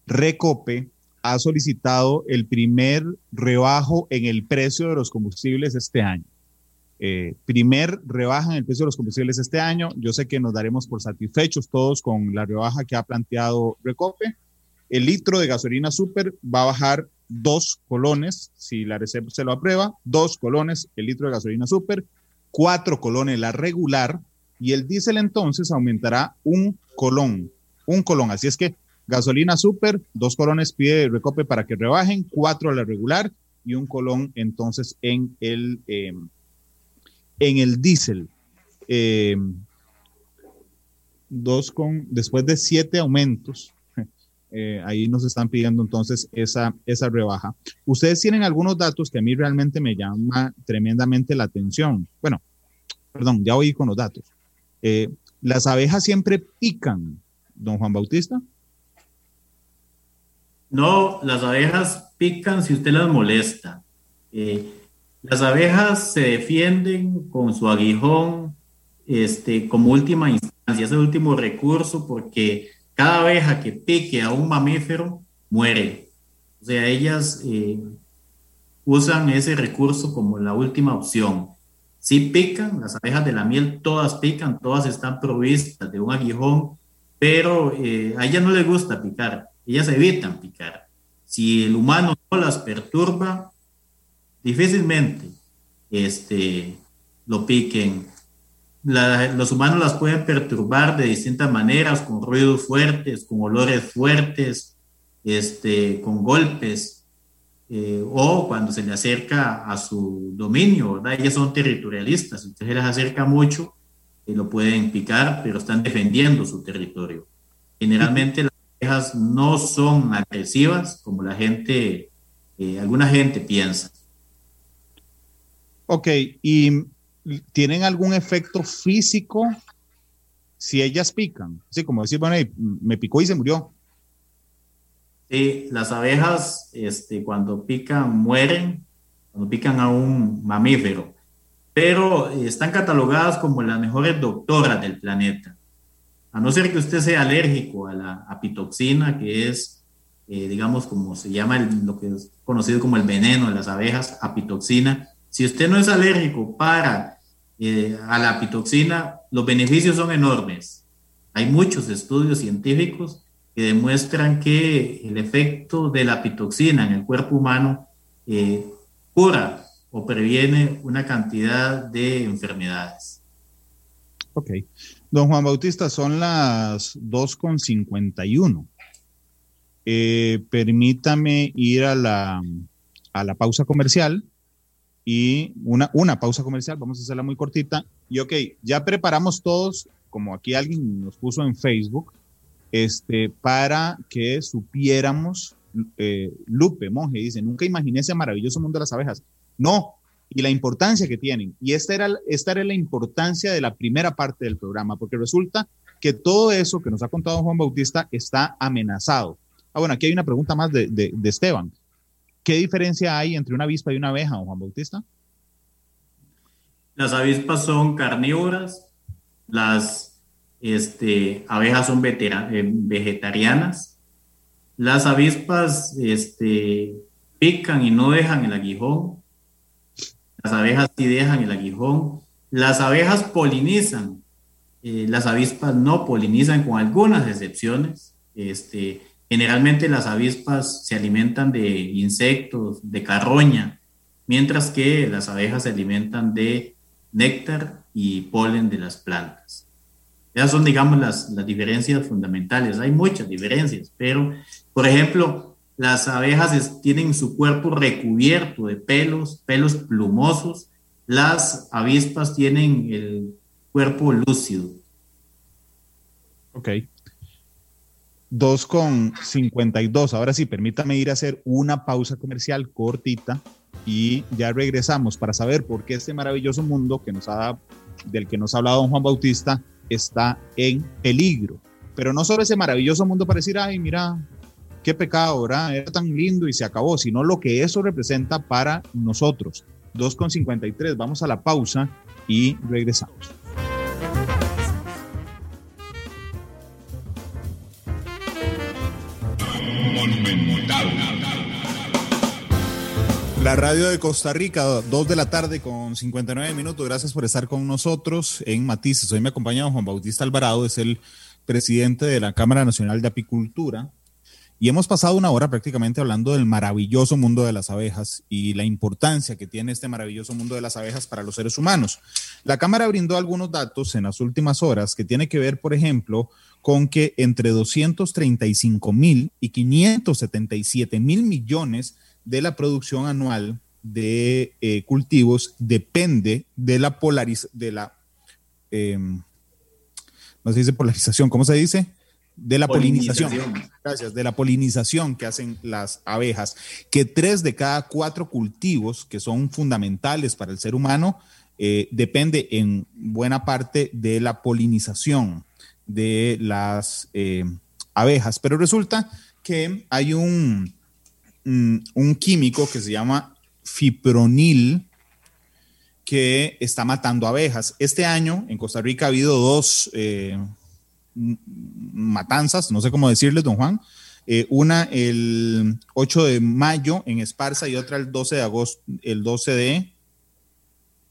B: Recope ha solicitado el primer rebajo en el precio de los combustibles este año. Eh, primer rebaja en el precio de los combustibles este año. Yo sé que nos daremos por satisfechos todos con la rebaja que ha planteado Recope. El litro de gasolina super va a bajar dos colones, si la reserva se lo aprueba, dos colones el litro de gasolina super, cuatro colones la regular y el diésel entonces aumentará un colón, un colón. Así es que gasolina super, dos colones pide Recope para que rebajen, cuatro la regular y un colón entonces en el... Eh, en el diésel, eh, dos con, después de siete aumentos, *laughs* eh, ahí nos están pidiendo entonces esa, esa rebaja. Ustedes tienen algunos datos que a mí realmente me llama tremendamente la atención. Bueno, perdón, ya oí con los datos. Eh, ¿Las abejas siempre pican, don Juan Bautista?
C: No, las abejas pican si usted las molesta. Las abejas se defienden con su aguijón este, como última instancia, es el último recurso porque cada abeja que pique a un mamífero muere. O sea, ellas eh, usan ese recurso como la última opción. Si pican, las abejas de la miel todas pican, todas están provistas de un aguijón, pero eh, a ellas no les gusta picar, ellas evitan picar. Si el humano no las perturba, difícilmente este, lo piquen. los humanos las pueden perturbar de distintas maneras, con ruidos fuertes, con olores fuertes, este, con golpes, eh, o cuando se le acerca a su dominio, ¿verdad? Ellas son territorialistas, si usted se les acerca mucho, eh, lo pueden picar, pero están defendiendo su territorio. Generalmente las no son agresivas como la gente, eh, alguna gente piensa.
B: Ok, ¿y tienen algún efecto físico si ellas pican? Así como decir, bueno, me picó y se murió.
C: Sí, las abejas este, cuando pican mueren, cuando pican a un mamífero, pero están catalogadas como las mejores doctoras del planeta. A no ser que usted sea alérgico a la apitoxina, que es, eh, digamos, como se llama lo que es conocido como el veneno de las abejas, apitoxina, si usted no es alérgico para eh, a la pitoxina, los beneficios son enormes. Hay muchos estudios científicos que demuestran que el efecto de la pitoxina en el cuerpo humano eh, cura o previene una cantidad de enfermedades.
B: Ok. Don Juan Bautista, son las 2.51. Eh, permítame ir a la, a la pausa comercial y una, una pausa comercial, vamos a hacerla muy cortita. Y ok, ya preparamos todos, como aquí alguien nos puso en Facebook, este, para que supiéramos, eh, Lupe Monje dice, nunca imaginé ese maravilloso mundo de las abejas. No, y la importancia que tienen. Y esta era, esta era la importancia de la primera parte del programa, porque resulta que todo eso que nos ha contado Juan Bautista está amenazado. Ah, bueno, aquí hay una pregunta más de, de, Esteban. ¿Qué diferencia hay entre una avispa y una abeja, Juan Bautista?
C: Las avispas son carnívoras, las este, abejas son eh, vegetarianas. Las avispas este, pican y no dejan el aguijón. Las abejas sí dejan el aguijón. Las abejas polinizan. Eh, las avispas no polinizan con algunas excepciones. Este, Generalmente las avispas se alimentan de insectos, de carroña, mientras que las abejas se alimentan de néctar y polen de las plantas. Esas son, digamos, las, las diferencias fundamentales. Hay muchas diferencias, pero, por ejemplo, las abejas tienen su cuerpo recubierto de pelos, pelos plumosos. Las avispas tienen el cuerpo lúcido.
B: Ok. 2.52. Ahora sí, permítame ir a hacer una pausa comercial cortita y ya regresamos para saber por qué este maravilloso mundo que nos ha, del que nos ha hablado don Juan Bautista está en peligro. Pero no solo ese maravilloso mundo para decir, ay, mira, qué pecado, ¿verdad? Era tan lindo y se acabó, sino lo que eso representa para nosotros. 2.53, vamos a la pausa y regresamos. La radio de Costa Rica, 2 de la tarde con 59 minutos. Gracias por estar con nosotros en Matices. Hoy me acompaña Juan Bautista Alvarado, es el presidente de la Cámara Nacional de Apicultura. Y hemos pasado una hora prácticamente hablando del maravilloso mundo de las abejas y la importancia que tiene este maravilloso mundo de las abejas para los seres humanos. La Cámara brindó algunos datos en las últimas horas que tiene que ver, por ejemplo, con que entre 235 mil y 577 mil millones de la producción anual de eh, cultivos depende de la polarización, de la, em, se dice polarización, ¿cómo se dice? De la polinización. Gracias, de la polinización que hacen las abejas, que tres de cada cuatro cultivos que son fundamentales para el ser humano eh, depende en buena parte de la polinización de las eh, abejas. Pero resulta que hay un, mm, un químico que se llama fipronil que está matando abejas. Este año en Costa Rica ha habido dos eh, matanzas, no sé cómo decirles, don Juan. Eh, una el 8 de mayo en Esparza y otra el 12 de agosto, el 12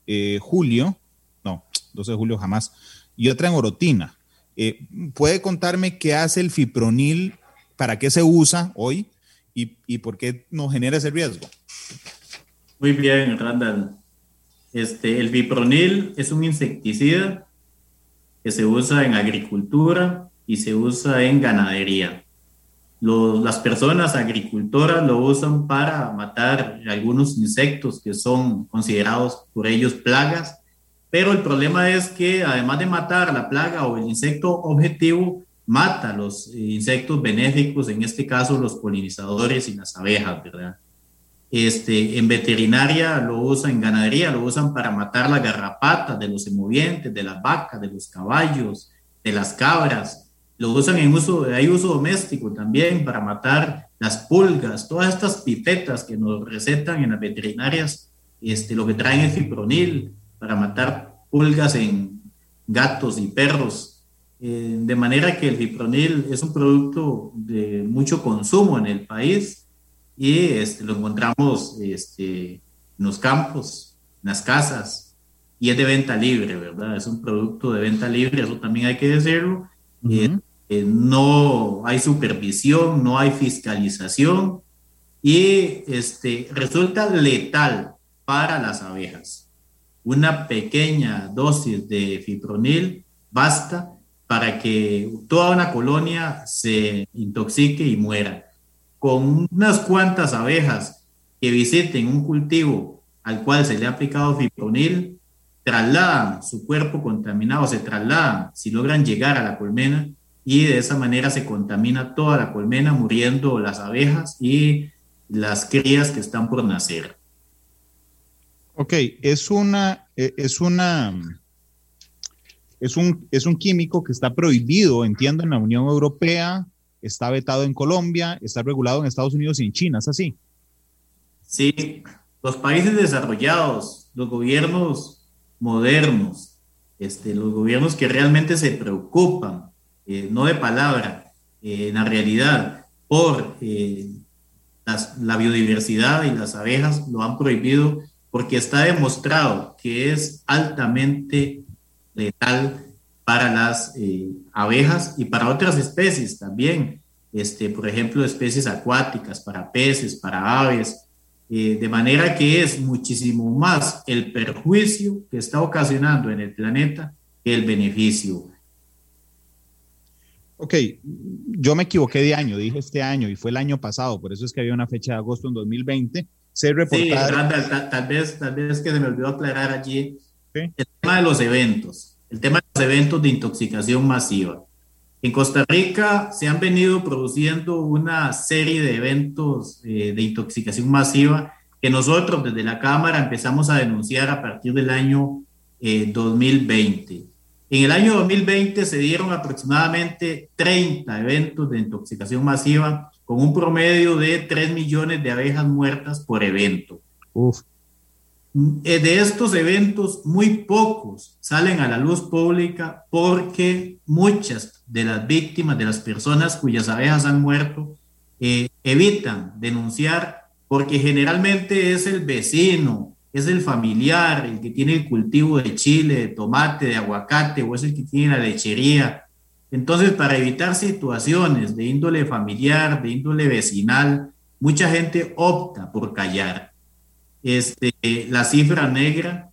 B: de julio, no, 12 de julio jamás, y otra en Orotina. Eh, ¿Puede contarme qué hace el fipronil, para qué se usa hoy y, por qué nos genera ese riesgo?
C: Muy bien, Randall. Este, el fipronil es un insecticida que se usa en agricultura y se usa en ganadería. las personas agricultoras lo usan para matar algunos insectos que son considerados por ellos plagas pero el problema es que además de matar la plaga o el insecto objetivo, mata los insectos benéficos, en este caso los polinizadores y las abejas, ¿verdad? Este, en veterinaria lo usan, en ganadería lo usan para matar la garrapata de los emovientes, de las vacas, de los caballos, de las cabras. Lo usan en uso, hay uso doméstico también para matar las pulgas, todas estas pipetas que nos recetan en las veterinarias, este, lo que traen es fipronil, para matar pulgas en gatos y perros. Eh, de manera que el fipronil es un producto de mucho consumo en el país y este, lo encontramos este, en los campos, en las casas, y es de venta libre, ¿verdad? Es un producto de venta libre, eso también hay que decirlo. Eh, no hay supervisión, no hay fiscalización y este, resulta letal para las abejas una pequeña dosis de fipronil basta para que toda una colonia se intoxique y muera. Con unas cuantas abejas que visiten un cultivo al cual se le ha aplicado fipronil, trasladan su cuerpo contaminado, se trasladan si logran llegar a la colmena y de esa manera se contamina toda la colmena, muriendo las abejas y las crías que están por nacer.
B: Ok, es una, e, es una, es un, es un químico que está prohibido, entiendo, en la Unión Europea, está vetado en Colombia, está regulado en Estados Unidos y en China, ¿es así?
C: Sí, los países desarrollados, los gobiernos modernos, este, los gobiernos que realmente se preocupan, eh, no de palabra, eh, en la realidad, por eh, la biodiversidad y las abejas, lo han prohibido porque está demostrado que es altamente letal para las eh, abejas y para otras especies también, este, por ejemplo, especies acuáticas, para peces, para aves, eh, de manera que es muchísimo más el perjuicio que está ocasionando en el planeta que el beneficio.
B: Ok, yo me equivoqué de año, dije este año y fue el año pasado, por eso es que había una fecha de agosto en 2020 Sí,
C: tal, vez, tal vez que se me olvidó aclarar allí el tema de los eventos, el tema de los eventos de intoxicación masiva. En Costa Rica se han venido produciendo una serie de eventos eh, de intoxicación masiva que nosotros desde la Cámara empezamos a denunciar a partir del año 2020. Eh, en el año 2020 se dieron aproximadamente 30 eventos de intoxicación masiva con un promedio de 3 millones de abejas muertas por evento. De estos eventos, muy pocos salen a la luz pública porque muchas de las víctimas, de las personas cuyas abejas han muerto, eh, evitan denunciar porque generalmente es el vecino, es el familiar, el que tiene el cultivo de chile, de tomate, de aguacate, o es el que tiene la lechería. Entonces, para evitar situaciones de índole familiar, de índole vecinal, mucha gente opta por callar. Este, la cifra negra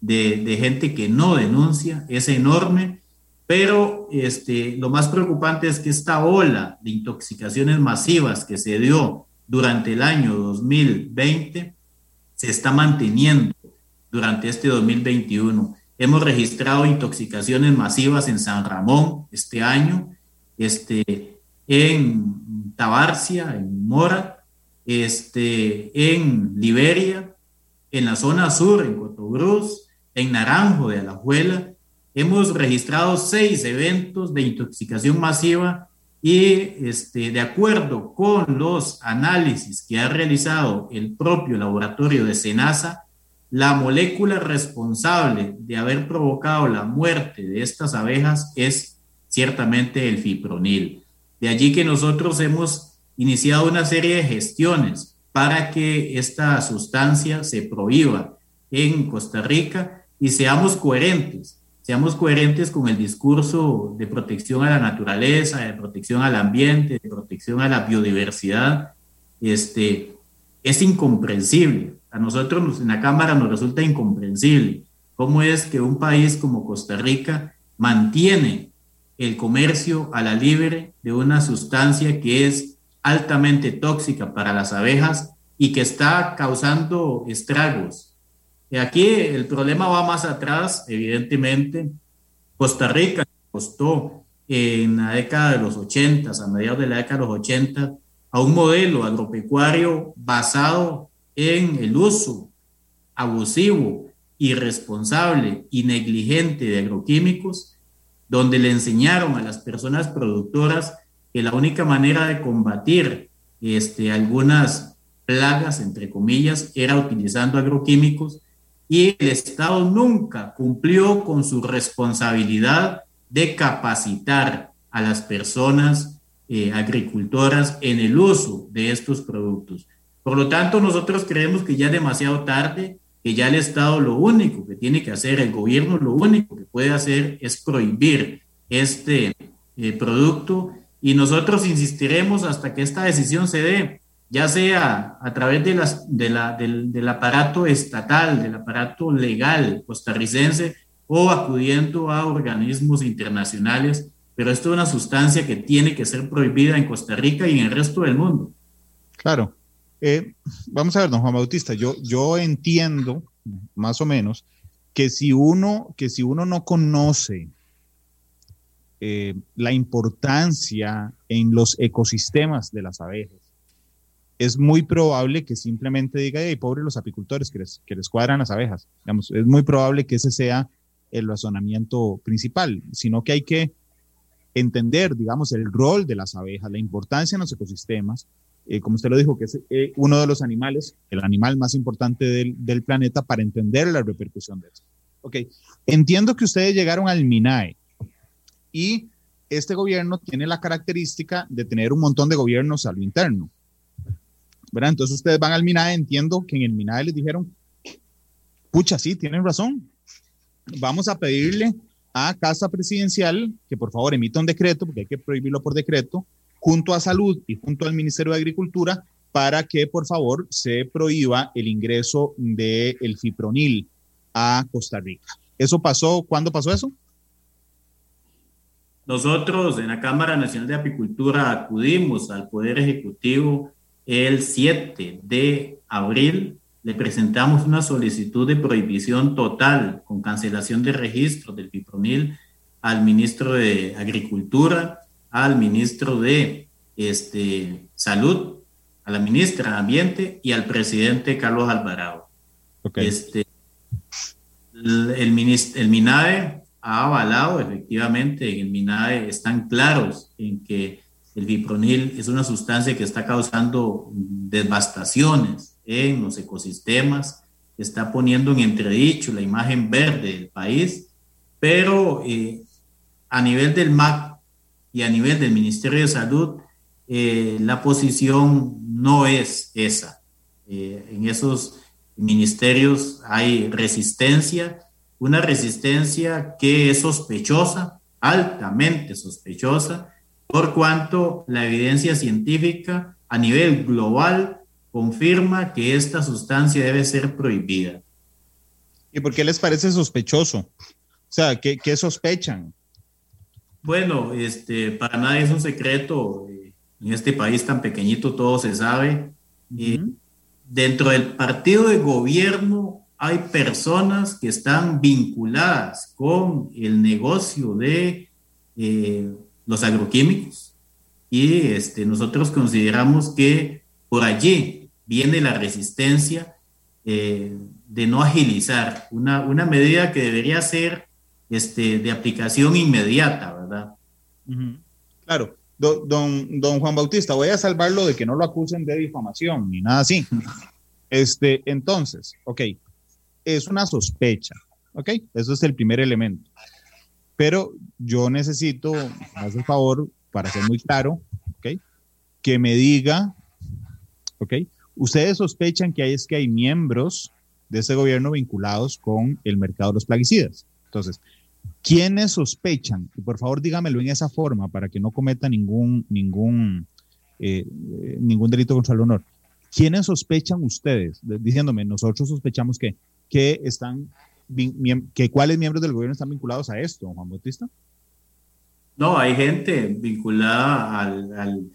C: de, gente que no denuncia es enorme, pero este, lo más preocupante es que esta ola de intoxicaciones masivas que se dio durante el año 2020 se está manteniendo durante este 2021. Hemos registrado intoxicaciones masivas en San Ramón este año, este, en Tabarcia, en Mora, este, en Liberia, en la zona sur, en Cotobruz, en Naranjo de Alajuela. Hemos registrado seis eventos de intoxicación masiva y este, de acuerdo con los análisis que ha realizado el propio laboratorio de Senasa, la molécula responsable de haber provocado la muerte de estas abejas es ciertamente el fipronil. De allí que nosotros hemos iniciado una serie de gestiones para que esta sustancia se prohíba en Costa Rica y seamos coherentes seamos coherentes con el discurso de protección a la naturaleza, de protección al ambiente, de protección a la biodiversidad, este, es incomprensible. A nosotros en la Cámara nos resulta incomprensible cómo es que un país como Costa Rica mantiene el comercio a la libre de una sustancia que es altamente tóxica para las abejas y que está causando estragos Aquí el problema va más atrás, evidentemente. Costa Rica costó en la década de los 80, a mediados de la década de los 80, a un modelo agropecuario basado en el uso abusivo, irresponsable y negligente de agroquímicos, donde le enseñaron a las personas productoras que la única manera de combatir este, algunas plagas, entre comillas, era utilizando agroquímicos y el Estado nunca cumplió con su responsabilidad de capacitar a las personas eh, agricultoras en el uso de estos productos. Por lo tanto, nosotros creemos que ya es demasiado tarde, que ya el Estado lo único que tiene que hacer, el gobierno lo único que puede hacer es prohibir este eh, producto y nosotros insistiremos hasta que esta decisión se dé ya sea a través de la, del, del, aparato estatal, del aparato legal costarricense o acudiendo a organismos internacionales, pero esto es una sustancia que tiene que ser prohibida en Costa Rica y en el resto del mundo.
B: Claro. Eh, vamos a ver, don Juan Bautista, yo, yo entiendo más o menos que si uno, que si uno no conoce eh, la importancia en los ecosistemas de las abejas, es muy probable que simplemente diga, hey, pobre los apicultores que les, que les cuadran las abejas. Es muy probable que ese sea el razonamiento principal, sino que hay que entender, digamos, el rol de las abejas, la importancia en los ecosistemas, eh, como usted lo dijo, que es eh, uno de los animales, el animal más importante del, del, planeta para entender la repercusión de eso. Ok, entiendo que ustedes llegaron al MINAE y este gobierno tiene la característica de tener un montón de gobiernos a lo interno. Entonces ustedes van al MINAE, entiendo que en el MINAE les dijeron, pucha, sí, tienen razón. Vamos a pedirle a Casa Presidencial que por favor emita un decreto, porque hay que prohibirlo por decreto, junto a Salud y junto al Ministerio de Agricultura, para que por favor se prohíba el ingreso del el fipronil a Costa Rica. ¿Eso pasó? ¿Cuándo pasó eso?
C: Nosotros en la Cámara Nacional de Apicultura acudimos al Poder Ejecutivo el 7 de abril le presentamos una solicitud de prohibición total con cancelación de registro del fipronil al ministro de Agricultura, al ministro de este, Salud, a la ministra de Ambiente y al presidente Carlos Alvarado. Este, el, el MINAE ha avalado efectivamente, en el MINAE están claros en que el vipronil es una sustancia que está causando devastaciones en los ecosistemas, está poniendo en entredicho la imagen verde del país, pero eh, a nivel del MAC y a nivel del Ministerio de Salud, eh, la posición no es esa. eh, en esos ministerios hay resistencia, una resistencia que es sospechosa, altamente sospechosa, por cuanto la evidencia científica a nivel global confirma que esta sustancia debe ser prohibida.
B: ¿Y por qué les parece sospechoso? O sea, ¿qué, qué sospechan?
C: Bueno, este, para nadie es un secreto. Eh, en este país tan pequeñito todo se sabe. y dentro del partido de gobierno hay personas que están vinculadas con el negocio de eh, los agroquímicos y este, nosotros consideramos que por allí viene la resistencia eh, de no agilizar una, una medida que debería ser este, de aplicación inmediata, ¿verdad?
B: Claro. Don, don, Juan Bautista, voy a salvarlo de que no lo acusen de difamación ni nada así. *laughs* Este, entonces, ok, es una sospecha, ok, eso es el primer elemento. Pero yo necesito, haz favor, para ser muy claro, ok, que me diga, ok, ustedes sospechan que hay, es que hay miembros de ese gobierno vinculados con el mercado de los plaguicidas. Entonces, ¿quiénes sospechan? Y por favor dígamelo en esa forma para que no cometa ningún, ningún, eh, ningún delito contra el honor. ¿Quiénes sospechan ustedes? Diciéndome, nosotros sospechamos que, que están, que cuáles miembros del gobierno están vinculados a esto, Juan Bautista.
C: No, hay gente vinculada al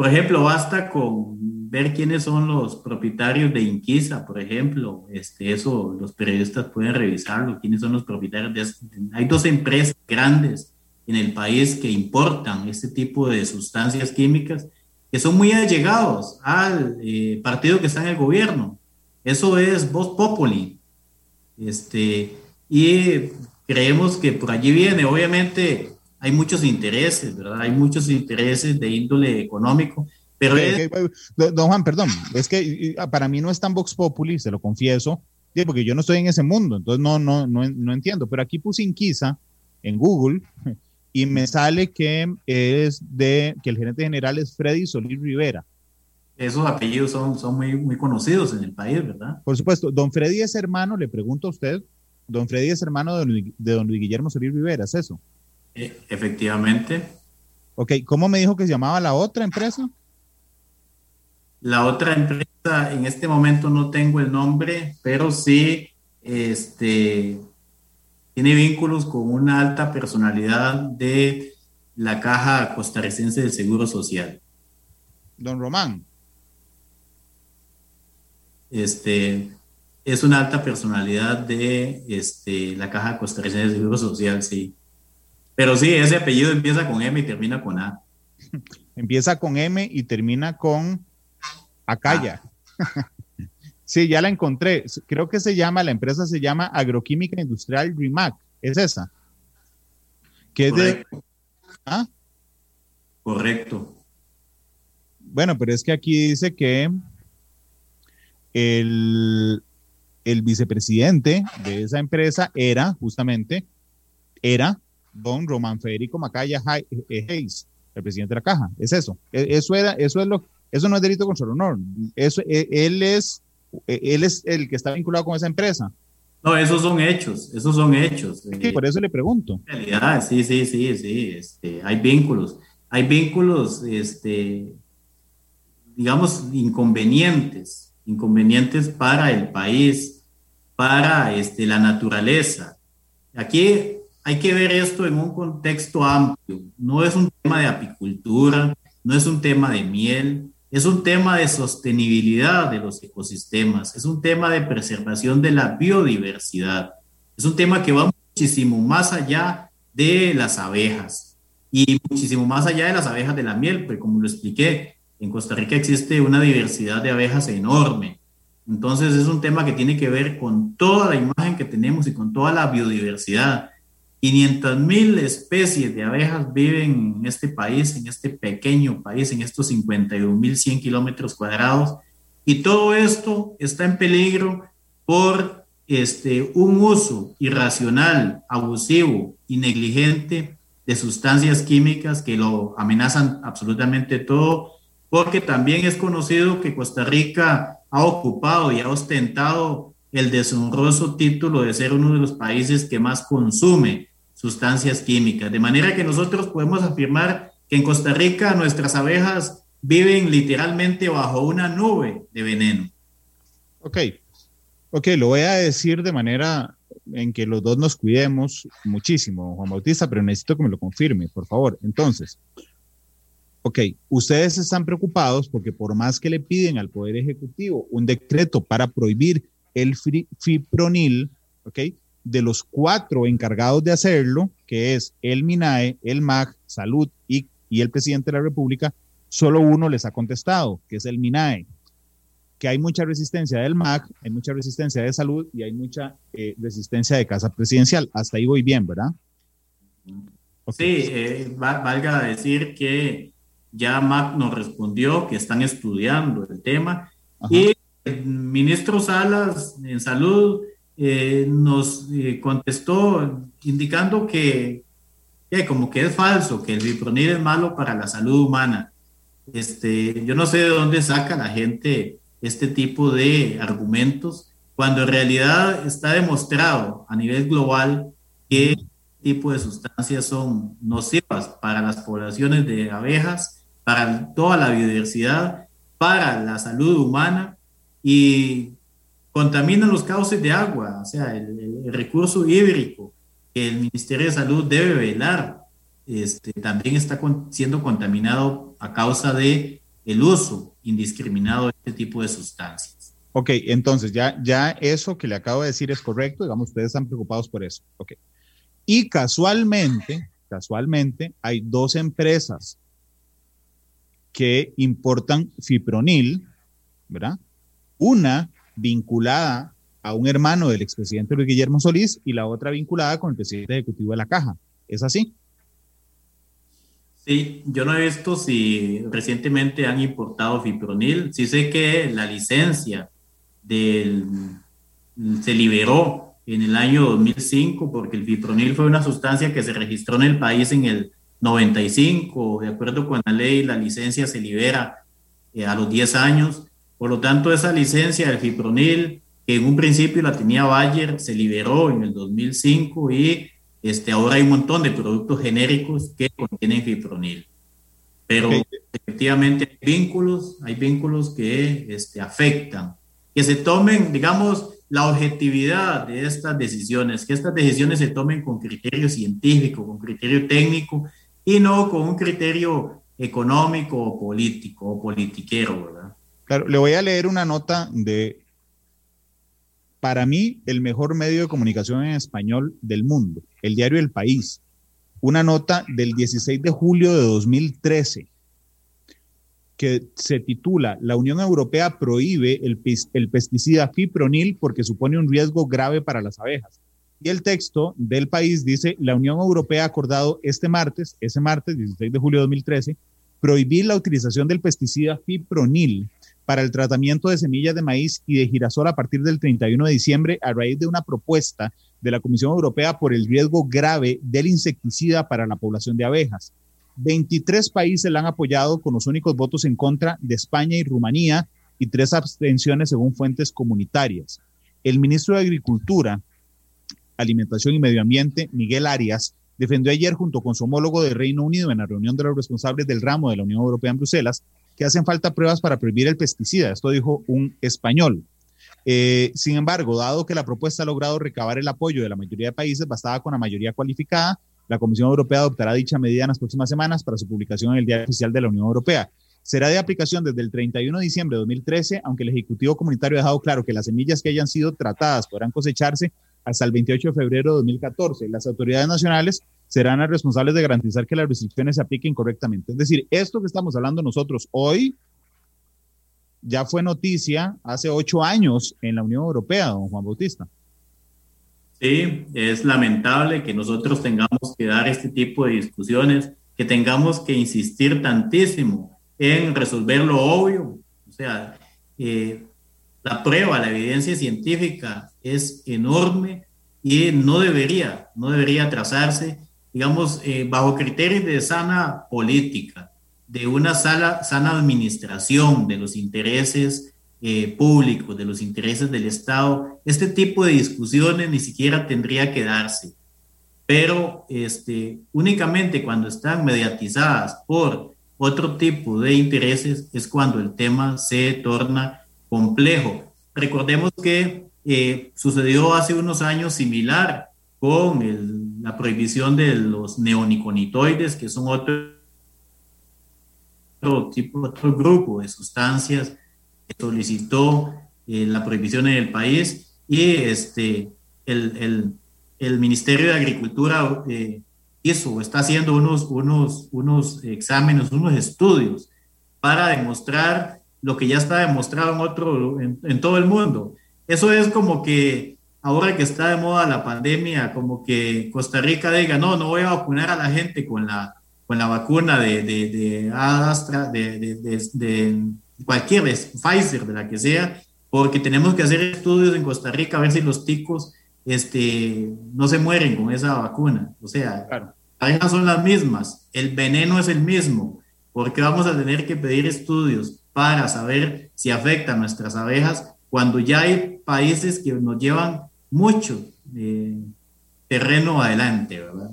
C: por ejemplo, basta con ver quiénes son los propietarios de Inquisa, por ejemplo. Este, eso los periodistas pueden revisarlo, quiénes son los propietarios de... Hay dos empresas grandes en el país que importan este tipo de sustancias químicas que son muy allegados al eh, partido que está en el gobierno. Eso es Voz Populi. Este, y creemos que por allí viene, obviamente, hay muchos intereses, ¿verdad? Hay muchos intereses de índole económico, pero...
B: Don Juan, perdón, es que ah, para mí no es tan Vox Populi, se lo confieso, porque yo no estoy en ese mundo, entonces no, no, no, no entiendo, pero aquí puse Inquisa en Google *laughs* y me sale que es de, que el gerente general es Freddy Solís Rivera.
C: Esos apellidos son, son muy, muy conocidos en el país, ¿verdad?
B: Por supuesto, don Freddy es hermano, le pregunto a usted, don Freddy es hermano de don, de don Luis Guillermo Solís Rivera, ¿es eso?
C: E, efectivamente.
B: Ok, ¿cómo me dijo que se llamaba la otra empresa?
C: La otra empresa, en este momento no tengo el nombre, pero sí este, tiene vínculos con una alta personalidad de la Caja Costarricense del Seguro Social.
B: Don Román.
C: Este, es una alta personalidad de este, la Caja Costarricense del Seguro Social, sí. Pero sí, ese apellido empieza con M y termina con A. *laughs*
B: Empieza con M y termina con Acaya. *laughs* sí, ya la encontré. Creo que se llama, la empresa se llama Agroquímica Industrial RIMAC. Es esa. Que es de.
C: ¿Ah? Correcto.
B: Bueno, pero es que aquí dice que el, el vicepresidente de esa empresa era justamente, era don Román Federico Macaya eh, Hayes, el presidente de la caja. Es eso. E, eso era, eso es lo, eso no es delito contra el honor. Eso, e, él es, e, él es el que está vinculado con esa empresa.
C: No, esos son hechos, esos son hechos.
B: Sí, por eso le pregunto.
C: realidad, sí, sí, sí, sí, este, hay vínculos, hay vínculos, este, digamos, inconvenientes, inconvenientes para el país, para este, la naturaleza. Aquí hay que ver esto en un contexto amplio. No es un tema de apicultura, no es un tema de miel, es un tema de sostenibilidad de los ecosistemas, es un tema de preservación de la biodiversidad, es un tema que va muchísimo más allá de las abejas y muchísimo más allá de las abejas de la miel, porque como lo expliqué, en Costa Rica existe una diversidad de abejas enorme. Entonces es un tema que tiene que ver con toda la imagen que tenemos y con toda la biodiversidad. 500 mil especies de abejas viven en este país, en este pequeño país, en estos 52 mil 100 kilómetros cuadrados. Y todo esto está en peligro por este, un uso irracional, abusivo y negligente de sustancias químicas que lo amenazan absolutamente todo, porque también es conocido que Costa Rica ha ocupado y ha ostentado el deshonroso título de ser uno de los países que más consume sustancias químicas. De manera que nosotros podemos afirmar que en Costa Rica nuestras abejas viven literalmente bajo una nube de veneno.
B: Ok, ok, lo voy a decir de manera en que los dos nos cuidemos muchísimo, Juan Bautista, pero necesito que me lo confirme, por favor. Entonces, ok, ustedes están preocupados porque por más que le piden al Poder Ejecutivo un decreto para prohibir el fipronil, ok, de los cuatro encargados de hacerlo, que es el MINAE, el MAG, Salud y, y el presidente de la República, solo uno les ha contestado, que es el MINAE que hay mucha resistencia del MAC, hay mucha resistencia de salud y hay mucha eh, resistencia de casa presidencial. Hasta ahí voy bien, ¿verdad?
C: Sí, eh, valga decir que ya MAC nos respondió que están estudiando el tema y el ministro Salas en salud eh, nos contestó indicando que, como que es falso, que el bipronil es malo para la salud humana. Este, yo no sé de dónde saca la gente este tipo de argumentos, cuando en realidad está demostrado a nivel global que este tipo de sustancias son nocivas para las poblaciones de abejas, para toda la biodiversidad, para la salud humana y contaminan los cauces de agua, o sea, el, recurso hídrico que el Ministerio de Salud debe velar, este, también está siendo contaminado a causa de el uso indiscriminado de este tipo de sustancias.
B: Ok, entonces ya, ya eso que le acabo de decir es correcto, digamos, ustedes están preocupados por eso. Ok. Y casualmente, casualmente, hay dos empresas que importan fipronil, ¿verdad? Una vinculada a un hermano del expresidente Luis Guillermo Solís y la otra vinculada con el presidente ejecutivo de la Caja. ¿Es así?
C: Sí, yo no he visto si recientemente han importado fipronil. Sí sé que la licencia del, se liberó en el año 2005 porque el fipronil fue una sustancia que se registró en el país en el 95. De acuerdo con la ley, la licencia se libera eh, a los 10 años. Por lo tanto, esa licencia del fipronil, que en un principio la tenía Bayer, se liberó en el 2005 y este, ahora hay un montón de productos genéricos que contienen fipronil. Pero efectivamente hay vínculos, hay vínculos que este, afectan. Que se tomen, digamos, la objetividad de estas decisiones, que estas decisiones se tomen con criterio científico, con criterio técnico y no con un criterio económico o político o politiquero, ¿verdad?
B: Claro, le voy a leer una nota de, para mí, el mejor medio de comunicación en español del mundo el diario El País, una nota del 16 de julio de 2013 que se titula La Unión Europea prohíbe el, el, pesticida fipronil porque supone un riesgo grave para las abejas. Y el texto del país dice, la Unión Europea ha acordado este martes, ese martes, 16 de julio de 2013, prohibir la utilización del pesticida fipronil para el tratamiento de semillas de maíz y de girasol a partir del 31 de diciembre a raíz de una propuesta de la Comisión Europea por el riesgo grave del insecticida para la población de abejas. 23 países la han apoyado con los únicos votos en contra de España y Rumanía y tres abstenciones según fuentes comunitarias. El ministro de Agricultura, Alimentación y Medio Ambiente, Miguel Arias, defendió ayer junto con su homólogo de Reino Unido en la reunión de los responsables del ramo de la Unión Europea en Bruselas que hacen falta pruebas para prohibir el pesticida. Esto dijo un español. Eh, sin embargo, dado que la propuesta ha logrado recabar el apoyo de la mayoría de países, bastada con la mayoría cualificada, la Comisión Europea adoptará dicha medida en las próximas semanas para su publicación en el Diario Oficial de la Unión Europea. Será de aplicación desde el 31 de diciembre de 2013, aunque el Ejecutivo Comunitario ha dejado claro que las semillas que hayan sido tratadas podrán cosecharse hasta el 28 de febrero de 2014. Las autoridades nacionales serán las responsables de garantizar que las restricciones se apliquen correctamente. Es decir, esto que estamos hablando nosotros hoy ya fue noticia hace ocho años en la Unión Europea, don Juan Bautista.
C: Sí, es lamentable que nosotros tengamos que dar este tipo de discusiones, que tengamos que insistir tantísimo en resolver lo obvio. O sea, eh, la prueba, la evidencia científica es enorme y no debería, no debería trazarse, digamos, eh, bajo criterios de sana política de una sala, sana administración de los intereses eh, públicos, de los intereses del Estado, este tipo de discusiones ni siquiera tendría que darse. Pero este, únicamente cuando están mediatizadas por otro tipo de intereses es cuando el tema se torna complejo. Recordemos que sucedió hace unos años similar con la prohibición de los neoniconitoides, que son otro, tipo, otro grupo de sustancias que solicitó eh, la prohibición en el país y este, el, el, Ministerio de Agricultura eh, hizo, está haciendo unos, unos, unos exámenes, unos estudios para demostrar lo que ya está demostrado en, otro, en todo el mundo. Eso es como que ahora que está de moda la pandemia, como que Costa Rica diga, no, no voy a vacunar a la gente con la, con la vacuna de, de, de Astra, de, de, cualquier, Pfizer, de la que sea, porque tenemos que hacer estudios en Costa Rica a ver si los ticos este, no se mueren con esa vacuna. O sea, las son las mismas, el veneno es el mismo, porque vamos a tener que pedir estudios para saber si afecta a nuestras abejas cuando ya hay países que nos llevan mucho eh, terreno adelante, ¿verdad?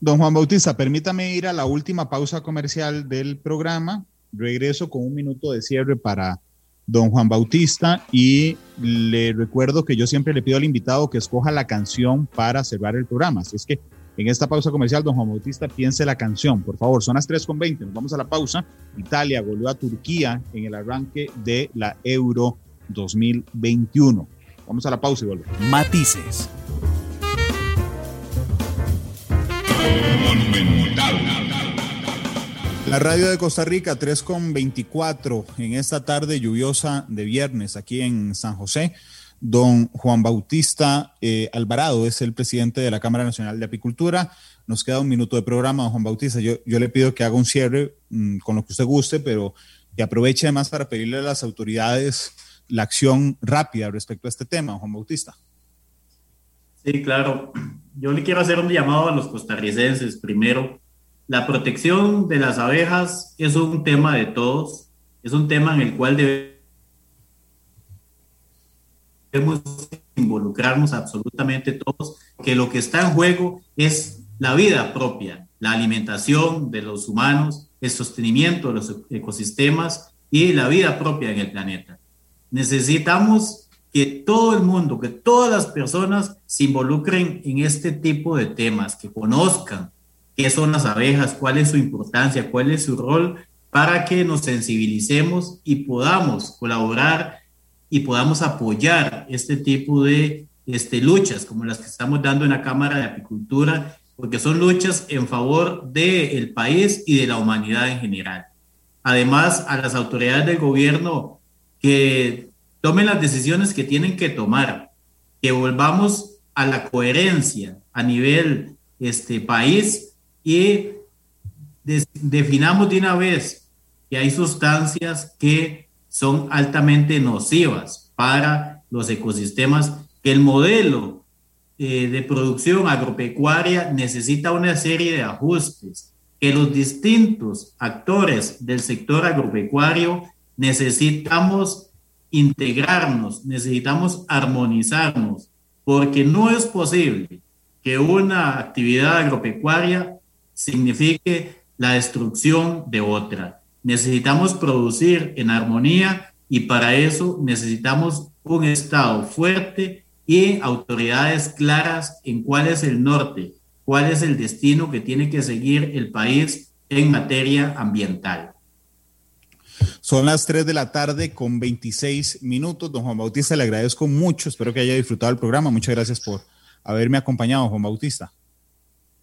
B: Don Juan Bautista, permítame ir a la última pausa comercial del programa. Regreso con un minuto de cierre para don Juan Bautista y le recuerdo que yo siempre le pido al invitado que escoja la canción para cerrar el programa. Así es que en esta pausa comercial, don Juan Bautista, piense la canción, por favor. Son las 3.20, nos vamos a la pausa. Italia volvió a Turquía en el arranque de la Euro 2021. Vamos a la pausa y volvemos.
D: Matices.
B: La radio de Costa Rica, 3.24 en esta tarde lluviosa de viernes aquí en San José. Don Juan Bautista eh, Alvarado es el presidente de la Cámara Nacional de Apicultura. Nos queda un minuto de programa, don Juan Bautista. Yo, yo le pido que haga un cierre mm, con lo que usted guste, pero que aproveche además para pedirle a las autoridades la acción rápida respecto a este tema, Juan Bautista.
C: Sí, claro. Yo le quiero hacer un llamado a los costarricenses. Primero, la protección de las abejas es un tema de todos, es un tema en el cual debemos involucrarnos absolutamente todos, que lo que está en juego es la vida propia, la alimentación de los humanos, el sostenimiento de los ecosistemas y la vida propia en el planeta. Necesitamos que todo el mundo, que todas las personas se involucren en este tipo de temas, que conozcan qué son las abejas, cuál es su importancia, cuál es su rol, para que nos sensibilicemos y podamos colaborar y podamos apoyar este tipo de este, luchas como las que estamos dando en la Cámara de Apicultura, porque son luchas en favor del país y de la humanidad en general. Además, a las autoridades del gobierno que tomen las decisiones que tienen que tomar, que volvamos a la coherencia a nivel este país y definamos de una vez que hay sustancias que son altamente nocivas para los ecosistemas, que el modelo eh, de producción agropecuaria necesita una serie de ajustes, que los distintos actores del sector agropecuario necesitamos integrarnos, necesitamos armonizarnos, porque no es posible que una actividad agropecuaria signifique la destrucción de otra. Necesitamos producir en armonía y para eso necesitamos un Estado fuerte y autoridades claras en cuál es el norte, cuál es el destino que tiene que seguir el país en materia ambiental.
B: Son las 3 de la tarde con 26 minutos. Don Juan Bautista, le agradezco mucho. Espero que haya disfrutado el programa. Muchas gracias por haberme acompañado, Juan Bautista.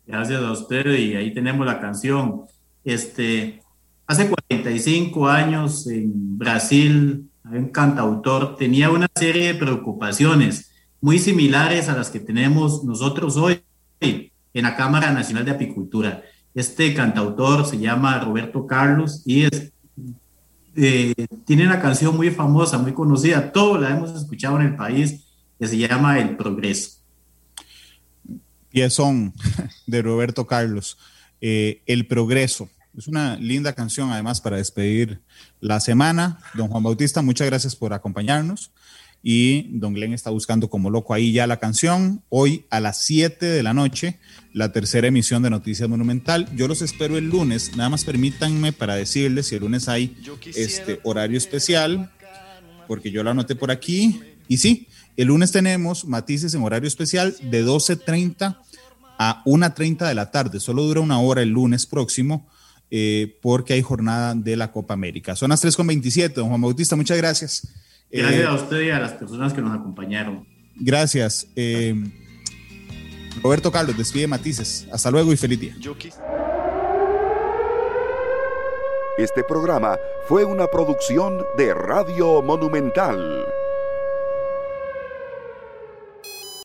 C: Gracias a usted y ahí tenemos la canción. Este, hace 45 años en Brasil, un cantautor tenía una serie de preocupaciones muy similares a las que tenemos nosotros hoy en la Cámara Nacional de Apicultura. Este cantautor se llama Roberto Carlos y es eh, tiene una canción muy famosa, muy conocida, todos la hemos escuchado en el país, que se llama El Progreso.
B: Son *laughs* de Roberto Carlos, eh, El Progreso. Es una linda canción además para despedir la semana. Don Juan Bautista, muchas gracias por acompañarnos. Y don Glenn está buscando como loco ahí ya la canción. Hoy a las 7 de la noche, la tercera emisión de Noticias Monumental. Yo los espero el lunes. Nada más permítanme para decirles si el lunes hay este horario especial, porque yo lo anoté por aquí. Y sí, el lunes tenemos matices en horario especial de 12.30 a 1.30 de la tarde. Solo dura una hora el lunes próximo. Eh, porque hay jornada de la Copa América. Son las 3.27, don Juan Bautista, muchas gracias.
C: Gracias a usted y a las personas que nos acompañaron.
B: Gracias. Eh, Roberto Carlos, despide Matices. Hasta luego y feliz día.
A: Este programa fue una producción de Radio Monumental.